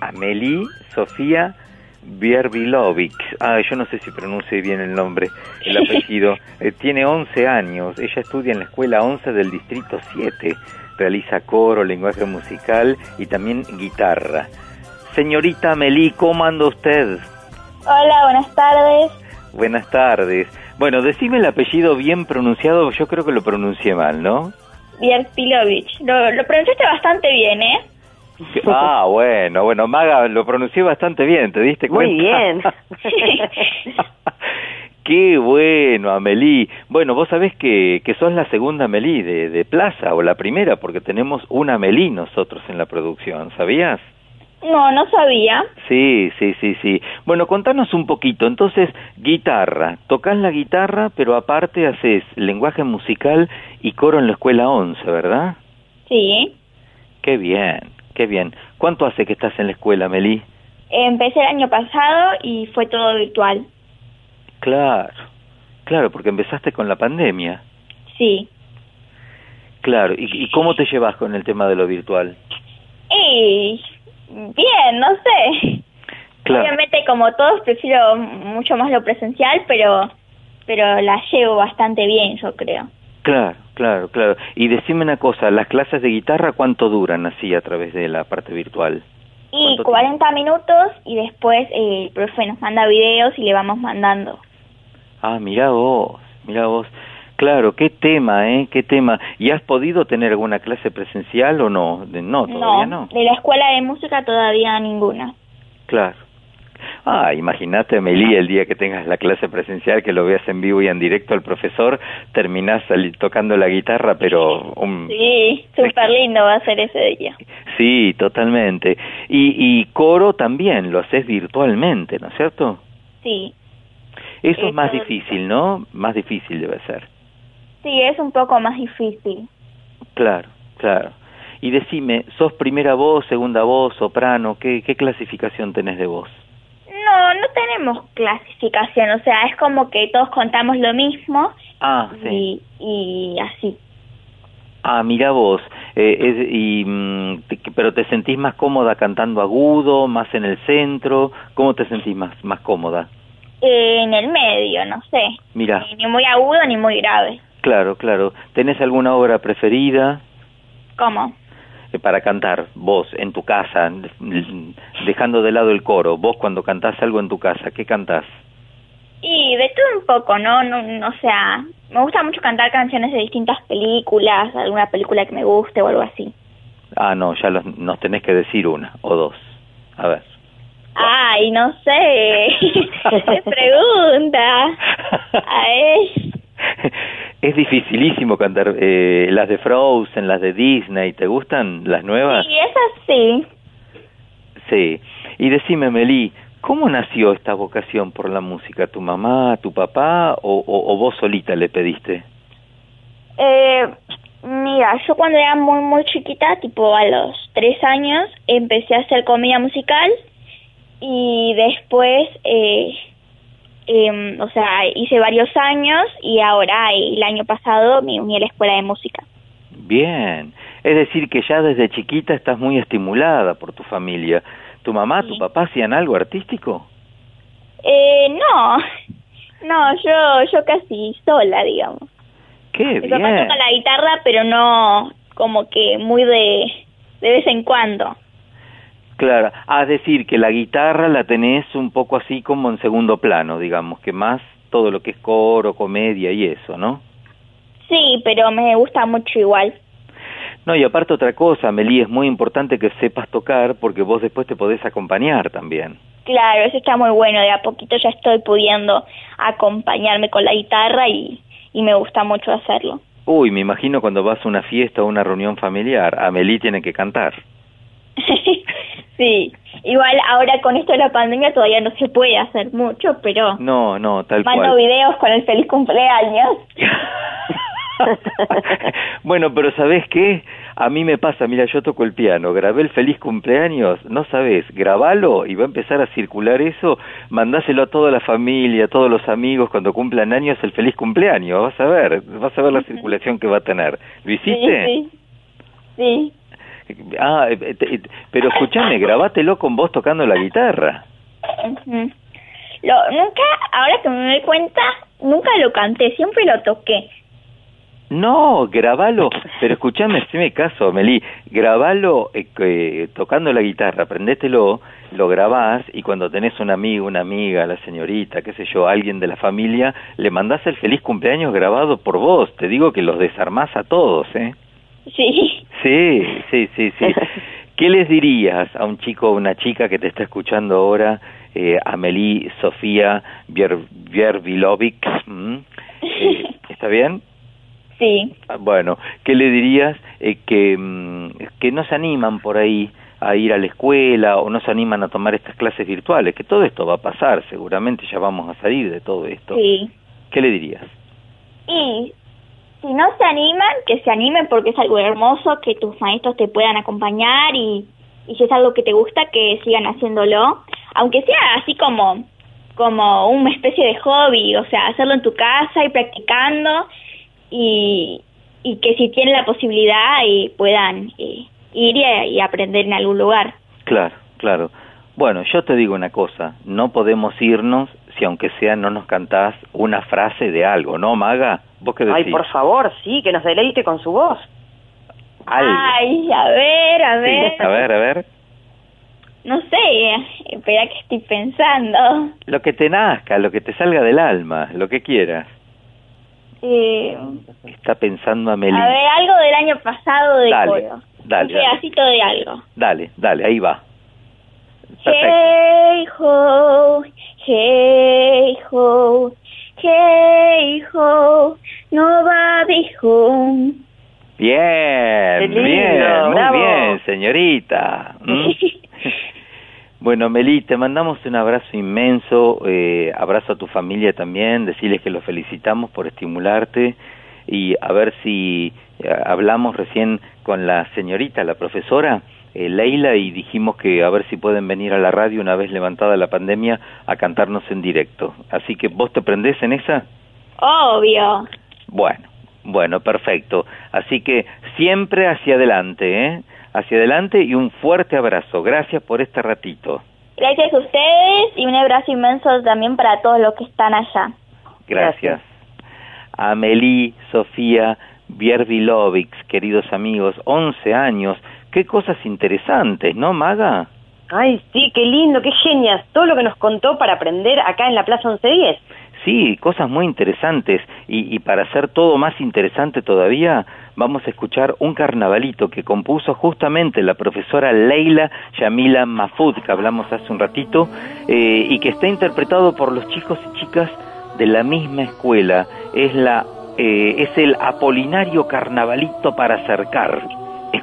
Amelie Sofía Bierbilovic. Ah, yo no sé si pronuncie bien el nombre, el apellido. Eh, tiene 11 años. Ella estudia en la escuela 11 del distrito 7. Realiza coro, lenguaje musical y también guitarra. Señorita Amelie, ¿cómo anda usted? Hola, buenas tardes. Buenas tardes. Bueno, decime el apellido bien pronunciado, yo creo que lo pronuncié mal, ¿no? Bierpilovich. Lo, lo pronunciaste bastante bien, ¿eh? Ah, bueno, bueno, Maga, lo pronuncié bastante bien, ¿te diste cuenta? Muy bien. Qué bueno, Amelie. Bueno, vos sabés que, que sos la segunda Amelie de, de Plaza, o la primera, porque tenemos una Amelie nosotros en la producción, ¿sabías? No, no sabía. Sí, sí, sí, sí. Bueno, contanos un poquito. Entonces, guitarra. Tocas la guitarra, pero aparte haces lenguaje musical y coro en la escuela 11, ¿verdad? Sí. Qué bien, qué bien. ¿Cuánto hace que estás en la escuela, Meli? Empecé el año pasado y fue todo virtual. Claro, claro, porque empezaste con la pandemia. Sí. Claro, ¿y, y cómo te llevas con el tema de lo virtual? Bien, no sé. Claro. Obviamente, como todos, prefiero mucho más lo presencial, pero pero la llevo bastante bien, yo creo. Claro, claro, claro. Y decime una cosa, ¿las clases de guitarra cuánto duran así a través de la parte virtual? Y 40 minutos y después eh, el profe nos manda videos y le vamos mandando. Ah, mira vos, mira vos. Claro, qué tema, ¿eh? Qué tema. ¿Y has podido tener alguna clase presencial o no? De- No, todavía no. de la escuela de música todavía ninguna. Claro. Ah, imagínate, Meli, el día que tengas la clase presencial, que lo veas en vivo y en directo al profesor, terminás tocando la guitarra, pero. Sí, súper lindo va a ser ese día. Sí, totalmente. Y, y coro también, lo haces virtualmente, ¿no es cierto? Sí, Eso es más difícil, ¿no? Más difícil debe ser. Sí, es un poco más difícil. Claro, claro. Y decime, ¿sos primera voz, segunda voz, soprano? ¿Qué, qué clasificación tenés de voz? No, no tenemos clasificación, o sea, es como que todos contamos lo mismo Ah, sí. y, y así. Ah, mira vos. Eh, es- y, mm, pero te sentís más cómoda cantando agudo, más en el centro. ¿Cómo te sentís más, más cómoda? Eh, en el medio, no sé, Mira, ni muy agudo ni muy grave. Claro, claro. ¿Tenés alguna obra preferida ¿Cómo? eh, para cantar? Vos, en tu casa, dejando de lado el coro. Vos cuando cantás algo en tu casa, ¿qué cantás? Y de todo un poco, ¿no? no, no, o sea, me gusta mucho cantar canciones de distintas películas, alguna película que me guste o algo así. Ah, no, ya los- nos tenés que decir una o dos. A ver. Ay, no sé. ¿Qué pregunta? A ver. Es dificilísimo cantar eh, las de Frozen, las de Disney. ¿Te gustan las nuevas? Y esas sí. Sí. Y decime, Meli, ¿cómo nació esta vocación por la música? ¿Tu mamá, tu papá o, o- o vos solita le pediste? Eh, mira, yo cuando era muy, muy chiquita, tipo a los tres años, empecé a hacer comedia musical y después, eh, em, o sea, hice varios años y ahora, el año pasado, me uní a la escuela de música. Bien. Es decir, que ya desde chiquita estás muy estimulada por tu familia. ¿Tu mamá, tu papá hacían algo artístico? Eh, no, no, yo, yo casi sola, digamos. ¡Qué Mi papá toca la guitarra, pero no como que muy de, de vez en cuando. Claro, a decir que la guitarra la tenés un poco así como en segundo plano, digamos, que más todo lo que es coro, comedia y eso, ¿no? Sí, pero me gusta mucho igual. No, y aparte otra cosa, Meli, es muy importante que sepas tocar porque vos después te podés acompañar también. Claro, eso está muy bueno. De a poquito ya estoy pudiendo acompañarme con la guitarra y, y me gusta mucho hacerlo. Uy, me imagino cuando vas a una fiesta o una reunión familiar, a Meli tiene que cantar. sí, igual ahora con esto de la pandemia todavía no se puede hacer mucho, pero No, no, tal mando cual. videos con el feliz cumpleaños. Bueno, pero ¿sabés qué? A mí me pasa, mira, yo toco el piano, grabé el feliz cumpleaños, no sabés, grabalo y va a empezar a circular eso, mandáselo a toda la familia, a todos los amigos cuando cumplan años el feliz cumpleaños, vas a ver, vas a ver la circulación que va a tener. ¿Lo hiciste? Sí, sí. Ah, eh, te- pero escúchame, grabátelo con vos tocando la guitarra. Lo, nunca, ahora que me doy cuenta, nunca lo canté, siempre lo toqué. No, grabalo, pero escúchame, haceme caso, Meli, grabalo eh, eh, tocando la guitarra, aprendételo, lo grabás y cuando tenés un amigo, una amiga, la señorita, qué sé yo, alguien de la familia, le mandás el feliz cumpleaños grabado por vos, te digo que los desarmás a todos, ¿eh? Sí. Sí, sí, sí, sí. ¿Qué les dirías a un chico o una chica que te está escuchando ahora, eh, Amelie Sofía? ¿m? Eh, ¿Está bien? Sí. Bueno, ¿qué le dirías eh, que, mm, que no se animan por ahí a ir a la escuela o no se animan a tomar estas clases virtuales? Que todo esto va a pasar, seguramente ya vamos a salir de todo esto. Sí. ¿Qué le dirías? Y si no se animan, que se animen porque es algo hermoso, que tus maestros te puedan acompañar y, y si es algo que te gusta, que sigan haciéndolo. Aunque sea así como, como una especie de hobby, o sea, hacerlo en tu casa y practicando y, y que si tienen la posibilidad y puedan eh, ir y, y aprender en algún lugar. Claro, claro. Bueno, yo te digo una cosa, no podemos irnos si aunque sea no nos cantás una frase de algo, ¿no, Maga? ¿Vos qué decís? Ay, por favor, sí, que nos deleite con su voz. Algo. Ay, a ver, a Sí, ver. a ver, a ver. No sé, espera que estoy pensando. Lo que te nazca, lo que te salga del alma, lo que quieras. Eh, Está pensando Amelie. a ver, algo del año pasado de Dale, coro. dale, Un pedacito de algo. Dale, dale, ahí va. Perfecto. Hey ho, hey ho, hey ho, nobody home. Bien, bien, muy bravo. bien, señorita. ¿Mm? bueno, Meli, te mandamos un abrazo inmenso, eh, abrazo a tu familia también, decirles que los felicitamos por estimularte y a ver si eh, hablamos recién con la señorita, la profesora eh, Leila, y dijimos que a ver si pueden venir a la radio una vez levantada la pandemia a cantarnos en directo. Así que vos te prendés en esa. Obvio. Bueno, bueno, perfecto. Así que siempre hacia adelante, ¿eh? Hacia adelante y un fuerte abrazo. Gracias por este ratito. Gracias a ustedes y un abrazo inmenso también para todos los que están allá. Gracias. Amelie, Sofía, Biervilovics, queridos amigos, 11 años. Qué cosas interesantes, ¿no, Maga? Ay, sí, qué lindo, qué genias. Todo lo que nos contó para aprender acá en la Plaza 1110. Sí, cosas muy interesantes. Y, y para hacer todo más interesante todavía, vamos a escuchar un carnavalito que compuso justamente la profesora Leila Yamila Mafud, que hablamos hace un ratito, eh, y que está interpretado por los chicos y chicas de la misma escuela. Es, la, eh, es el Apolinario Carnavalito para acercar.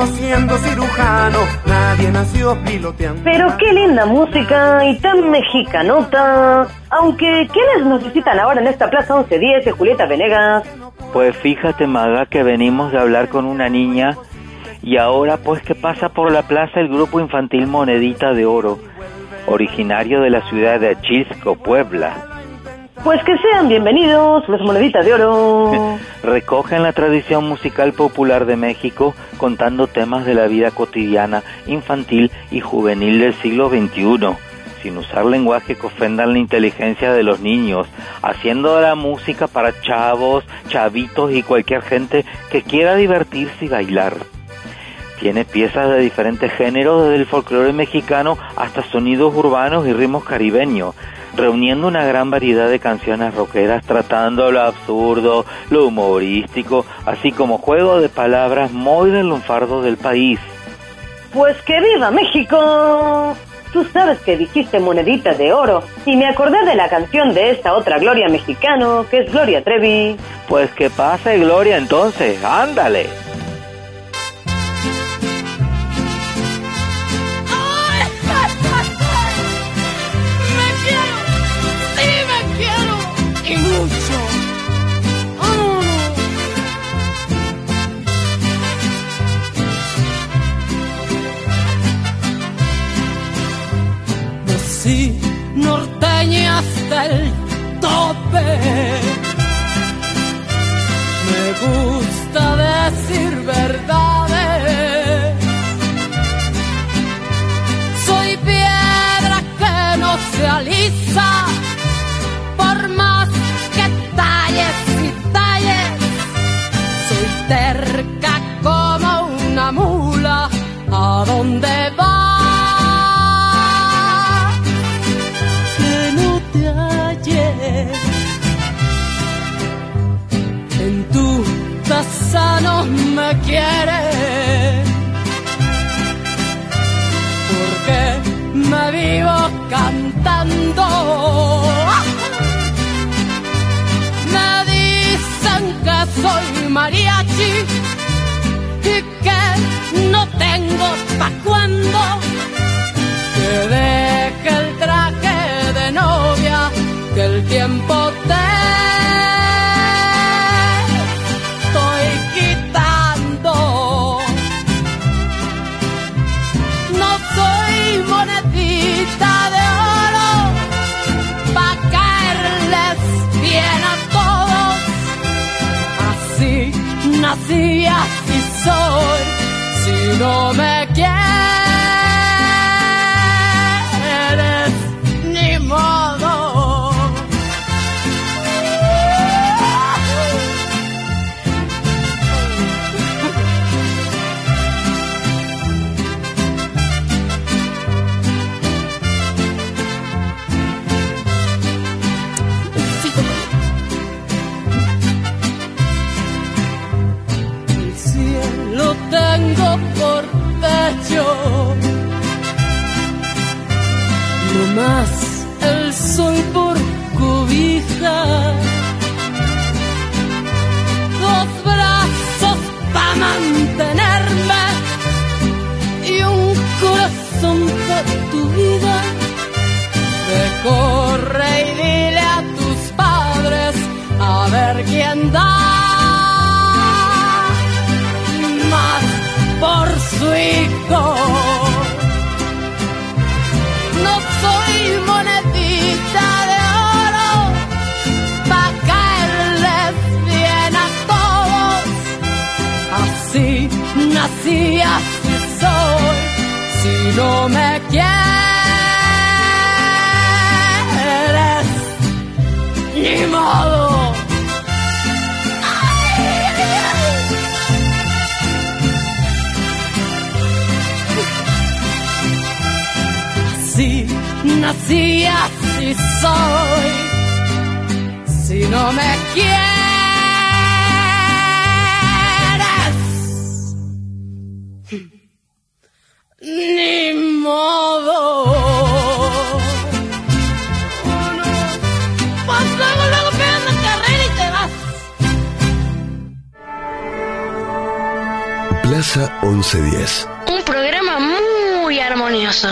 Nació siendo cirujano, nadie nació piloteando. Pero qué linda música y tan mexicanota. Aunque, ¿quiénes nos visitan ahora en esta Plaza 1110 de Julieta Venegas? Pues fíjate, Maga, que venimos de hablar con una niña y ahora pues que pasa por la plaza el grupo infantil Monedita de Oro, originario de la ciudad de Achisco, Puebla. Pues que sean bienvenidos los Moneditas de Oro. Recogen la tradición musical popular de México contando temas de la vida cotidiana, infantil y juvenil del siglo XXI, sin usar lenguaje que ofendan la inteligencia de los niños, haciendo la música para chavos, chavitos y cualquier gente que quiera divertirse y bailar. Tiene piezas de diferentes géneros, desde el folclore mexicano hasta sonidos urbanos y ritmos caribeños, reuniendo una gran variedad de canciones rockeras tratando lo absurdo, lo humorístico, así como juego de palabras muy del lunfardo del país. Pues que viva México. Tú sabes que dijiste monedita de oro y me acordé de la canción de esta otra Gloria mexicano, que es Gloria Trevi. Pues que pase Gloria entonces, ándale. Nací norteña hasta el tope. Me gusta decir verdades. Soy piedra que no se alisa por más que talles y talles. Soy terca como una mula. ¿A dónde va? No me quieres. Porque me vivo cantando. Me dicen que soy mariachi y que no tengo pa' cuando. Que deje el traje Si no más no me quieres, ni modo. Si nací así soy. Si no me quieres, Plaza 1110. Un programa muy armonioso.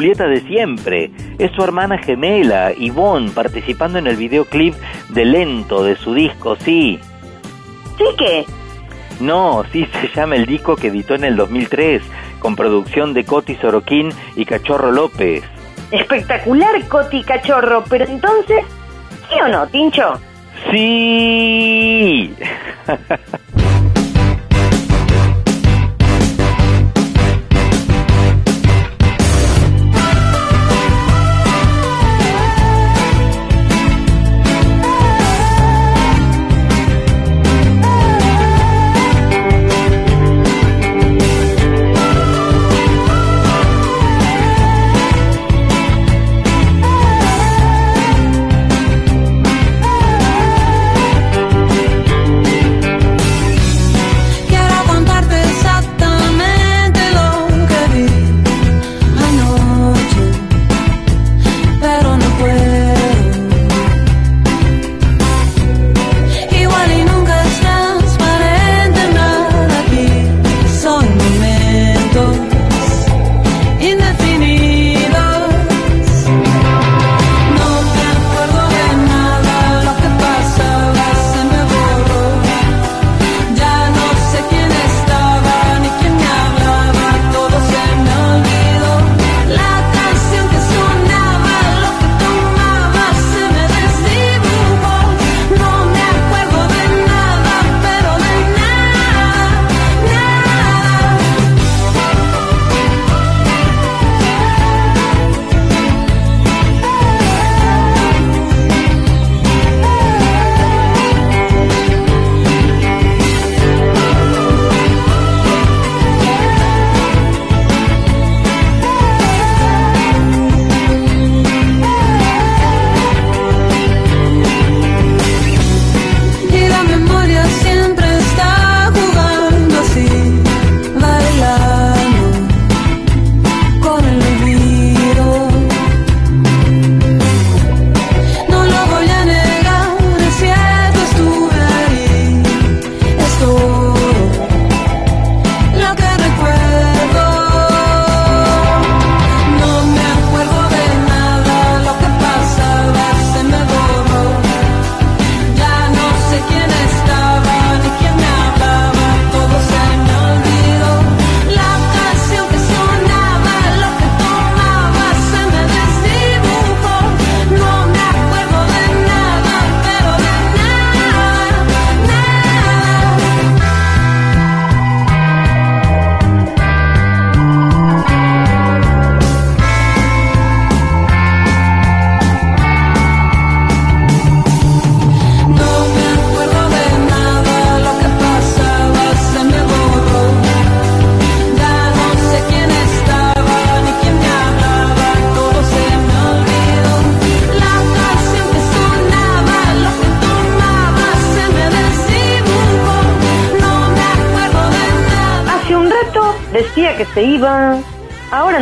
Julieta de siempre. Es su hermana gemela, Ivonne, participando en el videoclip de Lento de su disco, sí. ¿Sí qué? No, sí se llama el disco que editó en el 2003, con producción de Coti Soroquín y Cachorro López. Espectacular, Coti Cachorro. Pero entonces, ¿sí o no, Tincho? Sí.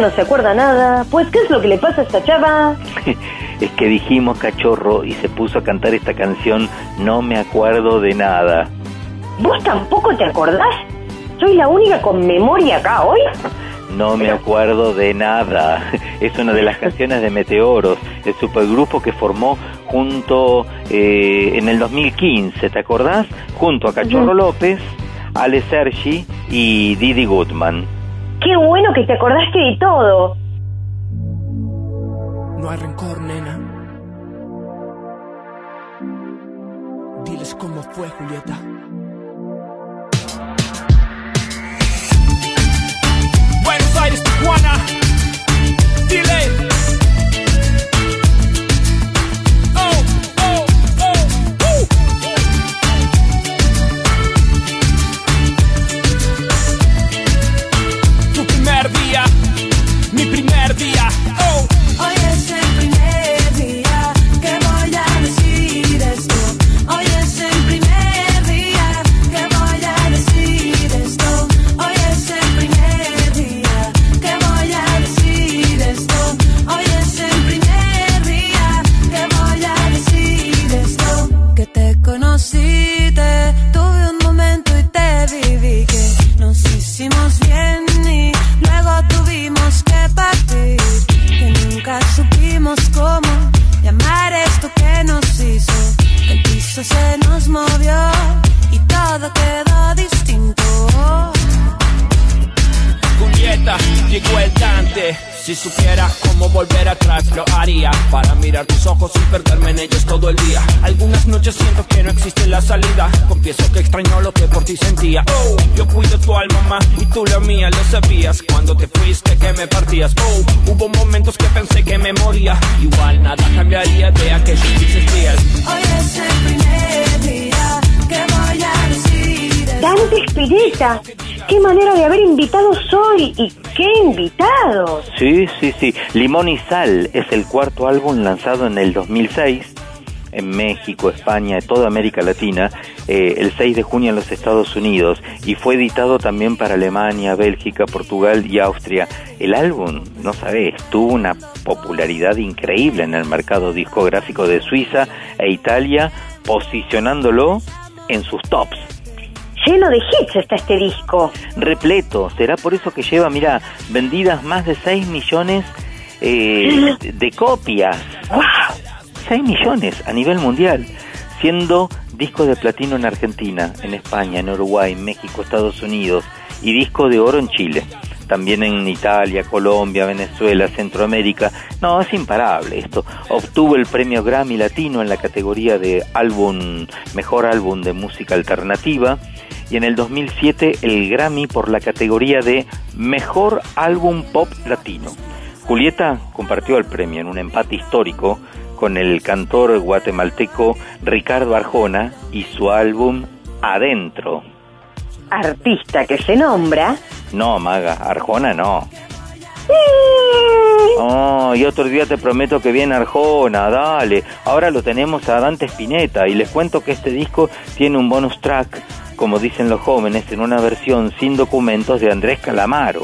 no se acuerda nada. Pues, ¿qué es lo que le pasa a esta chava? Es que dijimos cachorro y se puso a cantar esta canción No me acuerdo de nada. ¿Vos tampoco te acordás? ¿Soy la única con memoria acá hoy? No me acuerdo de nada. Es una de las canciones de Meteoros, el supergrupo que formó junto eh, en el 2015, ¿te acordás? Junto a Cachorro Ujú. López, Ale Sergi y Didi Goodman. Qué bueno que te acordaste de todo. No hay rencor, nena. Diles cómo fue, Julieta. Buenos Aires, Tijuana. Ti sentía. Oh, yo cuido tu alma más y tú la mía, lo sabías. Cuando te fuiste que me partías. Oh, hubo momentos que pensé que me moría. Igual nada cambiaría de aquellos felices días. Hoy es el primer día que voy a decir esto. Dante Spinetta, qué manera de haber invitados hoy y qué invitados. Sí, sí, sí. Limón y Sal es el cuarto álbum lanzado en el 2006 en México, España, toda América Latina, eh, el 6 de junio en los Estados Unidos y fue editado también para Alemania, Bélgica, Portugal y Austria. El álbum, no sabes, tuvo una popularidad increíble en el mercado discográfico de Suiza e Italia, posicionándolo en sus tops. Lleno de hits está este disco. repleto. Será por eso que lleva, mira, vendidas más de 6 millones eh, de- copias. ¡Wow! 6 millones a nivel mundial, siendo disco de platino en Argentina, en España, en Uruguay, México, Estados Unidos y disco de oro en Chile. También en Italia, Colombia, Venezuela, Centroamérica. No, es imparable esto. Obtuvo el premio Grammy Latino en la categoría de álbum, mejor álbum de música alternativa y en el 2007 el Grammy por la categoría de Mejor Álbum Pop Latino. Julieta compartió el premio en un empate histórico con el cantor guatemalteco Ricardo Arjona y su álbum Adentro. Artista que se nombra. No, Maga, Arjona no. Oh, y otro día te prometo que viene Arjona, dale. Ahora lo tenemos a Dante Spinetta y les cuento que este disco tiene un bonus track, como dicen los jóvenes, en una versión sin documentos de Andrés Calamaro.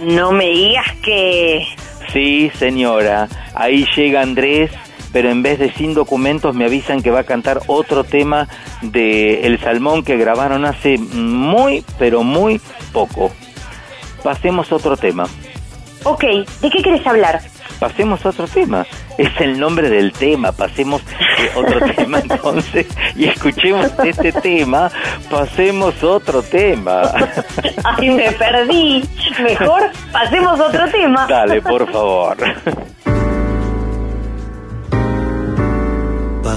No me digas que... Sí, señora, ahí llega Andrés, pero en vez de sin documentos me avisan que va a cantar otro tema de El Salmón que grabaron hace muy, pero muy poco. Pasemos a otro tema. Ok, ¿de qué quieres hablar? Pasemos a otro tema. Es el nombre del tema. Pasemos a otro tema entonces y escuchemos este tema. Pasemos otro tema. Ay, me perdí. Mejor pasemos a otro tema. Dale, por favor.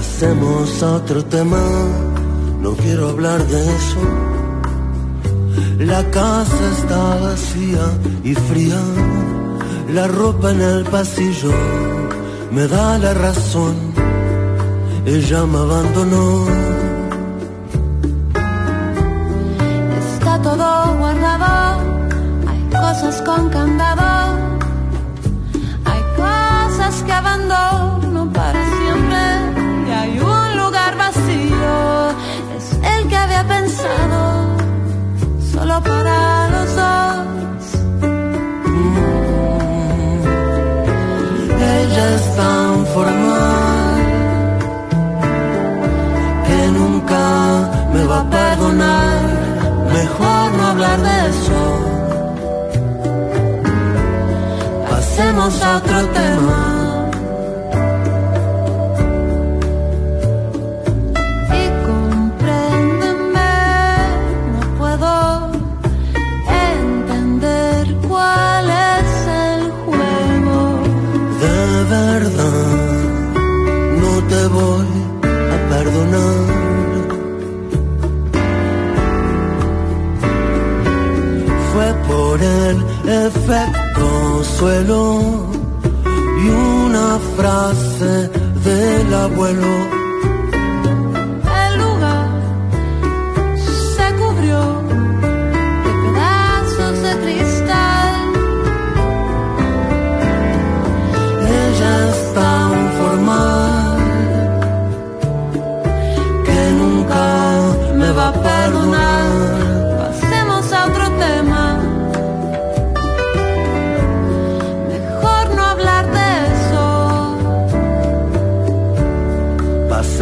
Pasemos a otro tema, no quiero hablar de eso. La casa está vacía y fría, la ropa en el pasillo me da la razón, ella me abandonó. Está todo guardado, hay cosas con candado, solo para los dos. Ella es tan formal que nunca me va a perdonar. Mejor no hablar de eso. Pasemos a otro tema. Efecto suelo y una frase del abuelo.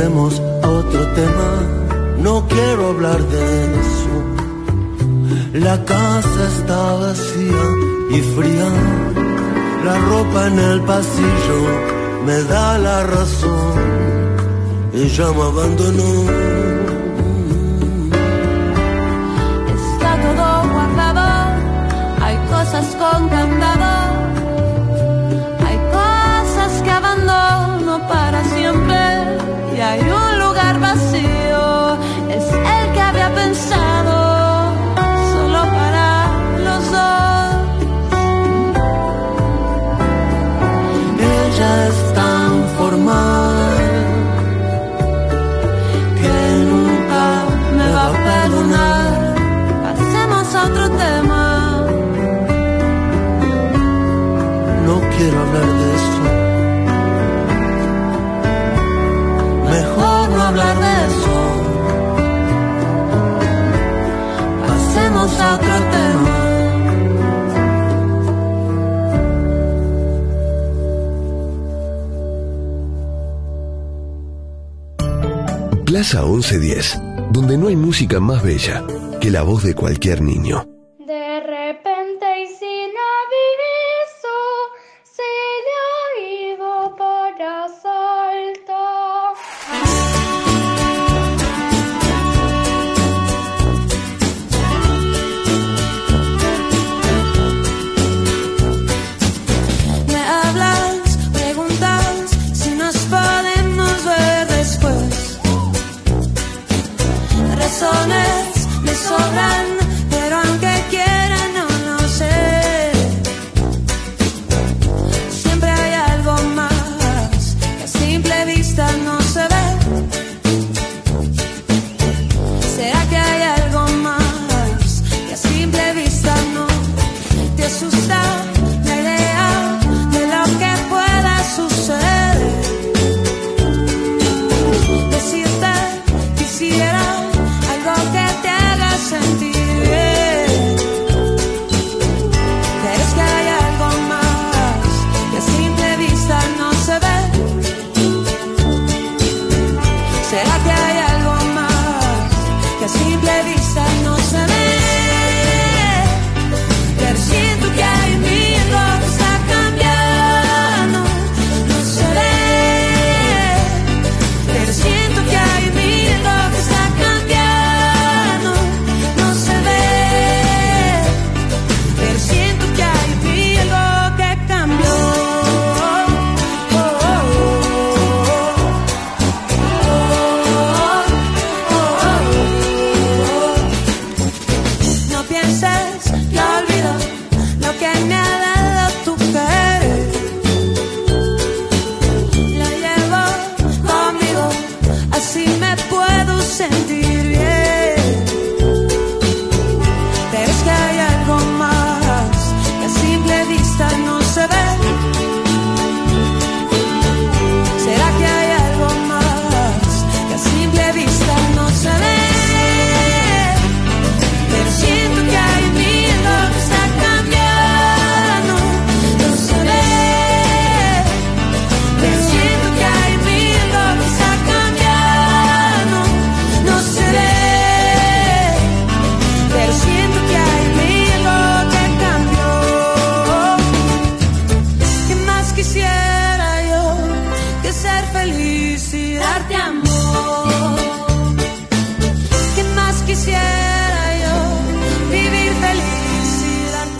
Pasemos otro tema, no quiero hablar de eso. La casa está vacía y fría, la ropa en el pasillo me da la razón. Ella me abandonó. Está todo guardado. Hay cosas con candado. Quiero hablar de eso. Mejor no hablar de eso. Pasemos a otro tema. Plaza 1110, donde no hay música más bella que la voz de cualquier niño.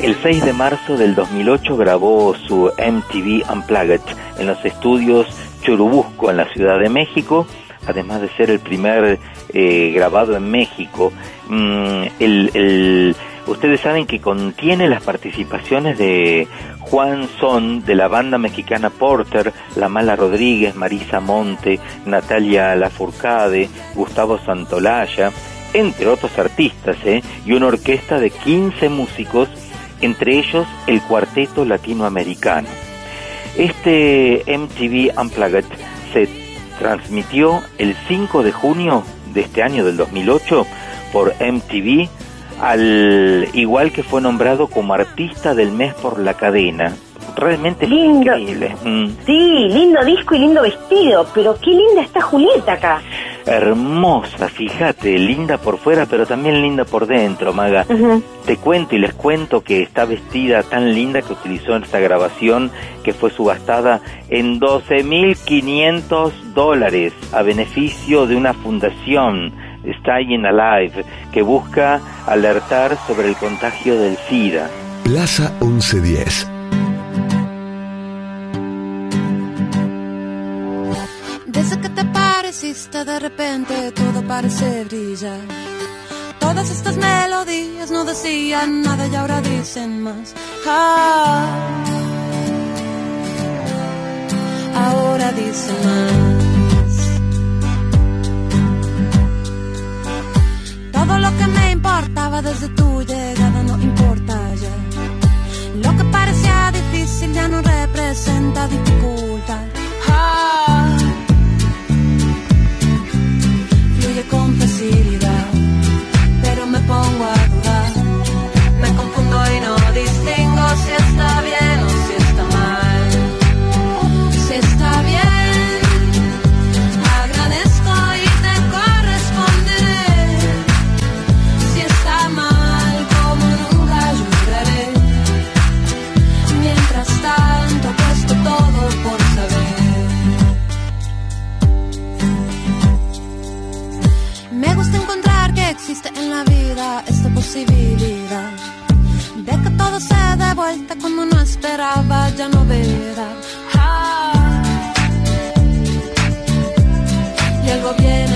El 6 de marzo del 2008 grabó su MTV Unplugged en los estudios Churubusco en la Ciudad de México, además de ser el primer eh, grabado en México. Mm, el, ustedes saben que contiene las participaciones de Juan Son de la banda mexicana Porter, La Mala Rodríguez, Marisa Monte, Natalia Lafourcade, Gustavo Santolaya, entre otros artistas, ¿eh? y una orquesta de 15 músicos, entre ellos el Cuarteto Latinoamericano. Este MTV Unplugged se transmitió el 5 de junio de este año del 2008 por MTV, al igual que fue nombrado como artista del mes por la cadena. Realmente es increíble. Mm. Sí, lindo disco y lindo vestido, pero qué linda está Julieta acá. Hermosa, fíjate, linda por fuera, pero también linda por dentro, Maga. Te cuento y les cuento que está vestida tan linda que utilizó en esta grabación que fue subastada en 12.500 dólares a beneficio de una fundación, Staying Alive, que busca alertar sobre el contagio del SIDA. Plaza 1110. Pareciste de repente todo parece brillar. Todas estas melodías no decían nada y ahora dicen más. Ah, ahora dicen más. Todo lo que me importaba desde tu llegada no importa ya. Lo que parecía difícil ya no representa dificultad. Ah, vida esta posibilidad de que todo se dé vuelta como no esperaba, ya no verá. Ah. Y algo viene,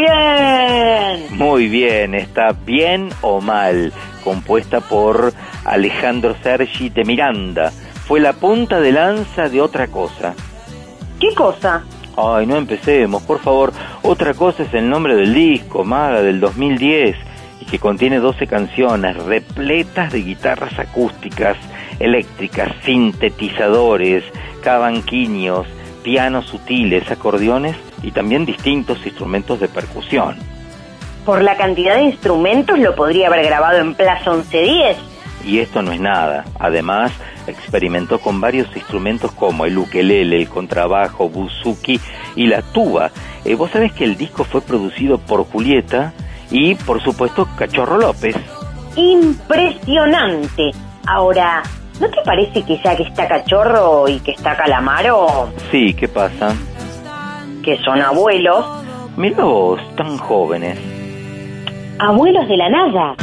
bien! Muy bien, está bien o mal, compuesta por Alejandro Sergi de Miranda. Fue la punta de lanza de otra cosa. ¿Qué cosa? Ay, no empecemos, por favor. Otra cosa es el nombre del disco, Maga, del 2010, y que contiene 12 canciones repletas de guitarras acústicas, eléctricas, sintetizadores, cabanquiños, pianos sutiles, acordeones y también distintos instrumentos de percusión. Por la cantidad de instrumentos lo podría haber grabado en Plaza 1110. Y esto no es nada. Además, experimentó con varios instrumentos como el ukelele, el contrabajo, buzuki y la tuba. Eh, Vos sabés que el disco fue producido por Julieta y, por supuesto, Cachorro López. Impresionante. Ahora, ¿no te parece que ya que está Cachorro y que está Calamaro, Sí, ¿qué pasa? Que son abuelos, Mira vos, tan jóvenes. abuelos de la nada?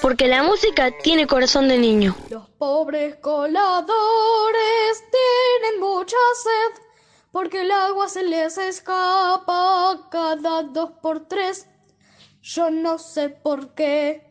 Porque la música tiene corazón de niño. Los pobres coladores tienen mucha sed, porque el agua se les escapa cada dos por tres. Yo no sé por qué.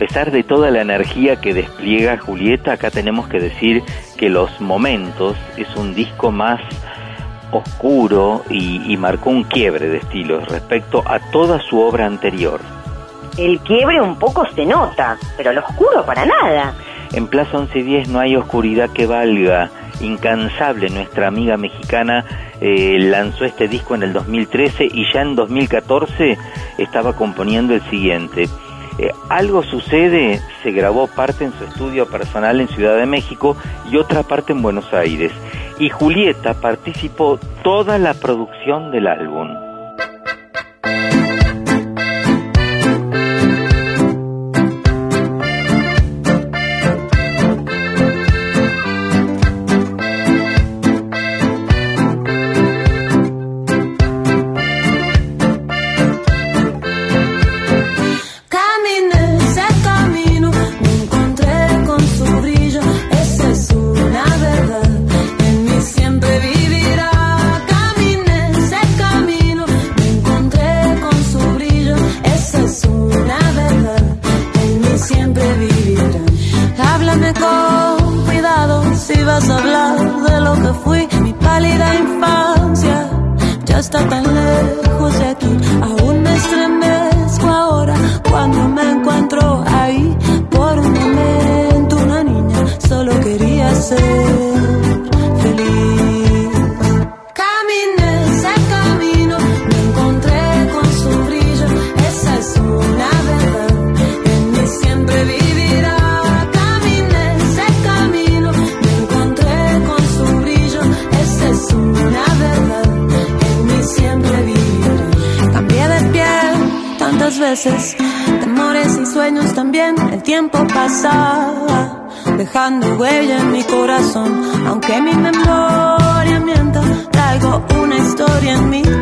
A pesar de toda la energía que despliega Julieta, acá tenemos que decir que Los Momentos es un disco más oscuro y, marcó un quiebre de estilos respecto a toda su obra anterior. El quiebre un poco se nota, pero lo oscuro para nada. En Plaza 1110 no hay oscuridad que valga. Incansable, nuestra amiga mexicana eh, lanzó este disco en el 2013 y ya en 2014 estaba componiendo el siguiente. Eh, algo sucede, se grabó parte en su estudio personal en Ciudad de México y otra parte en Buenos Aires. Y Julieta participó toda la producción del álbum. in me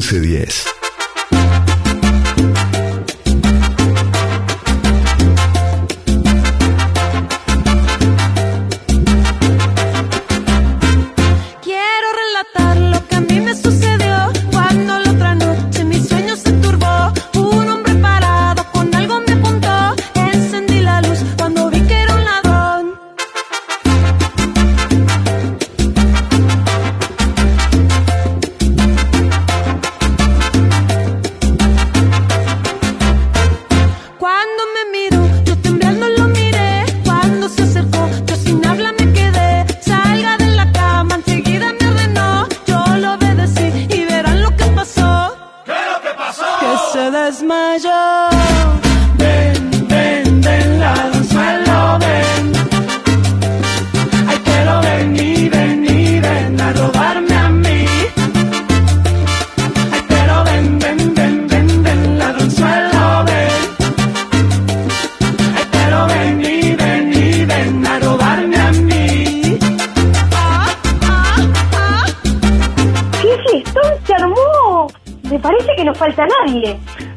1110.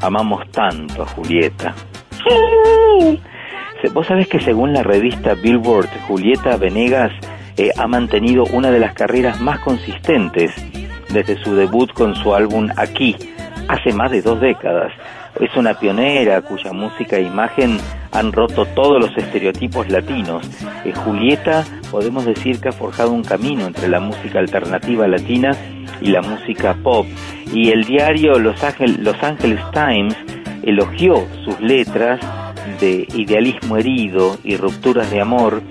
amamos tanto, a Julieta. Sí. Vos sabés que según la revista Billboard, Julieta Venegas eh, ha mantenido una de las carreras más consistentes desde su debut con su álbum Aquí, hace más de dos décadas. Es una pionera cuya música e imagen han roto todos los estereotipos latinos. Eh, Julieta podemos decir que ha forjado un camino entre la música alternativa latina y la música pop y el diario Los, Ángel- Los Angeles Times elogió sus letras de idealismo herido y rupturas de amor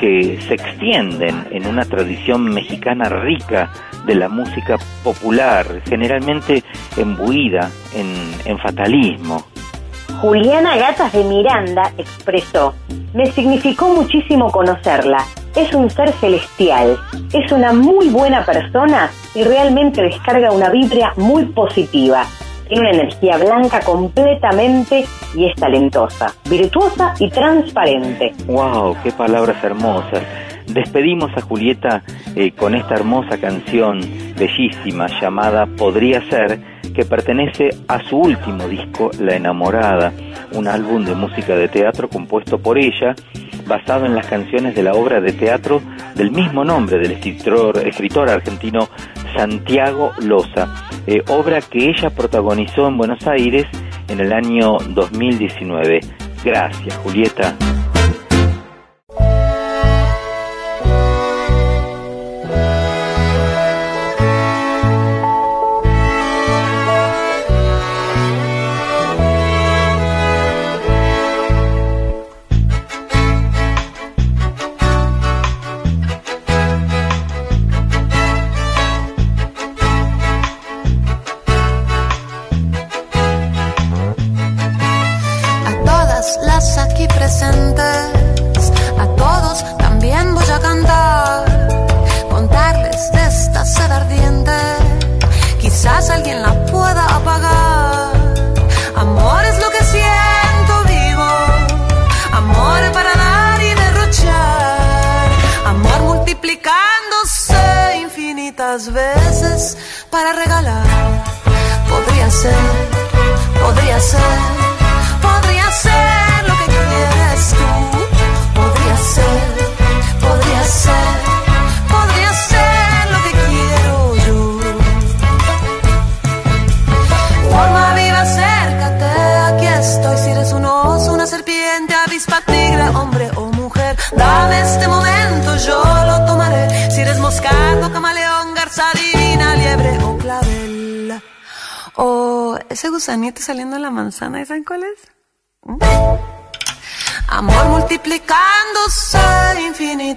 que se extienden en una tradición mexicana rica de la música popular, generalmente embuida en, en fatalismo. Juliana Gatas de Miranda expresó, me significó muchísimo conocerla. Es un ser celestial, es una muy buena persona y realmente descarga una vibra muy positiva. Tiene una energía blanca completamente y es talentosa, virtuosa y transparente. ¡Wow! ¡Qué palabras hermosas! Despedimos a Julieta eh, con esta hermosa canción bellísima llamada Podría ser, que pertenece a su último disco, La Enamorada, un álbum de música de teatro compuesto por ella, basado en las canciones de la obra de teatro del mismo nombre del escritor, escritor argentino Santiago Loza, eh, obra que ella protagonizó en Buenos Aires en el año 2019. Gracias, Julieta.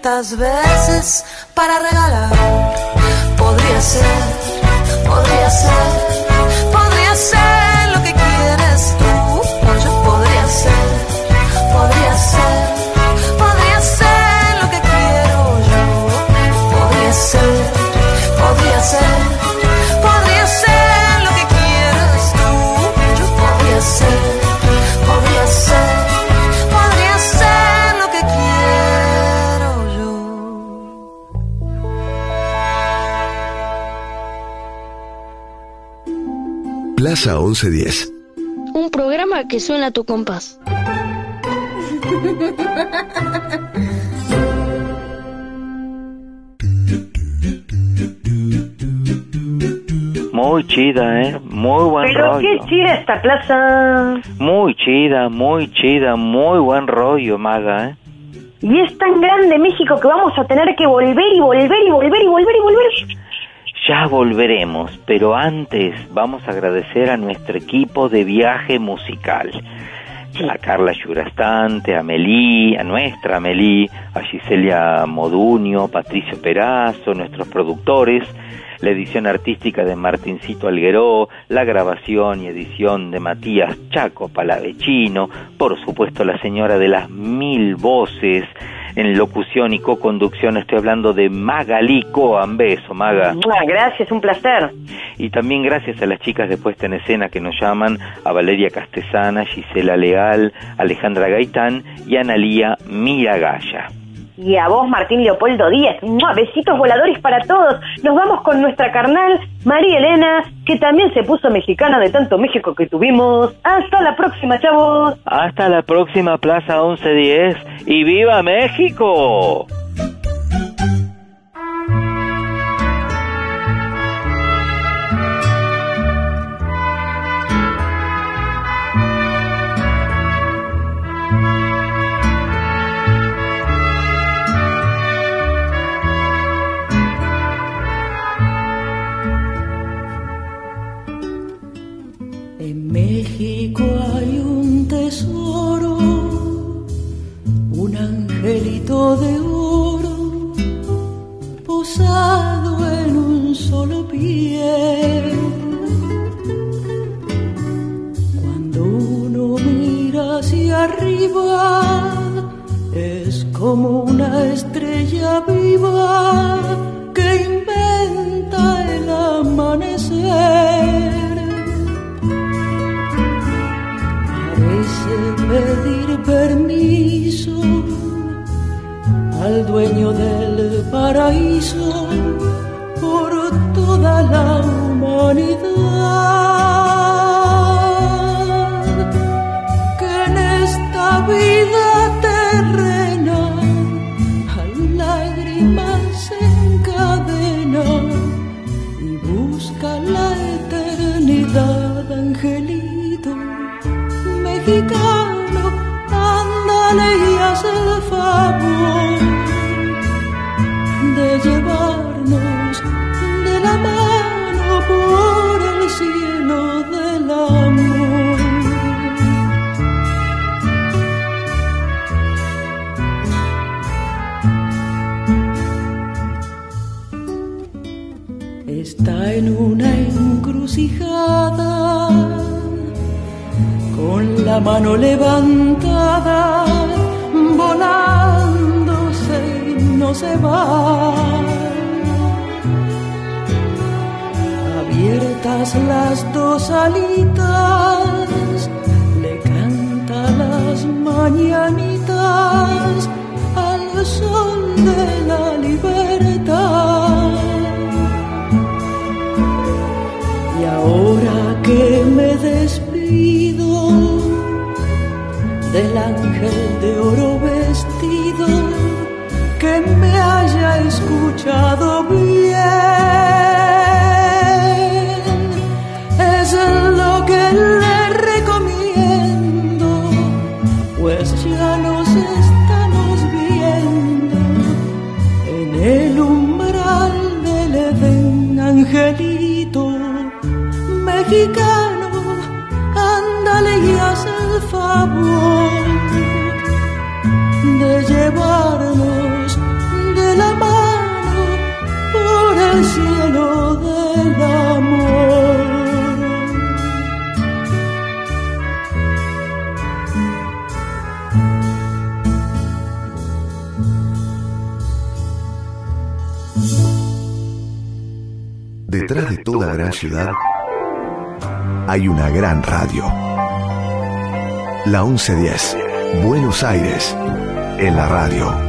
Infinitas veces para regalar. Podría ser, podría ser, Plaza 1110. Un programa que suena a tu compás. Muy chida, ¿eh? Muy buen Pero rollo. qué chida esta plaza. Muy chida, muy chida, muy buen rollo, Maga, ¿eh? Y es tan grande México que vamos a tener que volver y volver y volver y volver y volver. Ya volveremos, pero antes vamos a agradecer a nuestro equipo de viaje musical. A Carla Yurastante, a Melí, a nuestra Melí, a Giselia Modunio, Patricio Perazo, nuestros productores, la edición artística de Martincito Algueró, la grabación y edición de Matías Chaco Palavecino, por supuesto la señora de las mil voces, en locución y co-conducción estoy hablando de Magalí Coan, beso Maga. Mua, Gracias, un placer. Y también gracias a las chicas de puesta en escena que nos llaman, a Valeria Castesana, Gisela Leal, Alejandra Gaitán y Analía Miragaya. Y a vos, Martín Leopoldo Díaz. Mua, Besitos voladores para todos. Nos vamos con nuestra carnal María Elena, que también se puso mexicana de tanto México que tuvimos. Hasta la próxima, chavos. Hasta la próxima Plaza 1110 y viva México. del paraíso. mano levantada, volándose no se va. Abiertas las dos alitas, le canta las mañanitas al sol de la de oro vestido que me haya escuchado bien. ciudad hay una gran radio. La 1110, Buenos Aires, en la radio.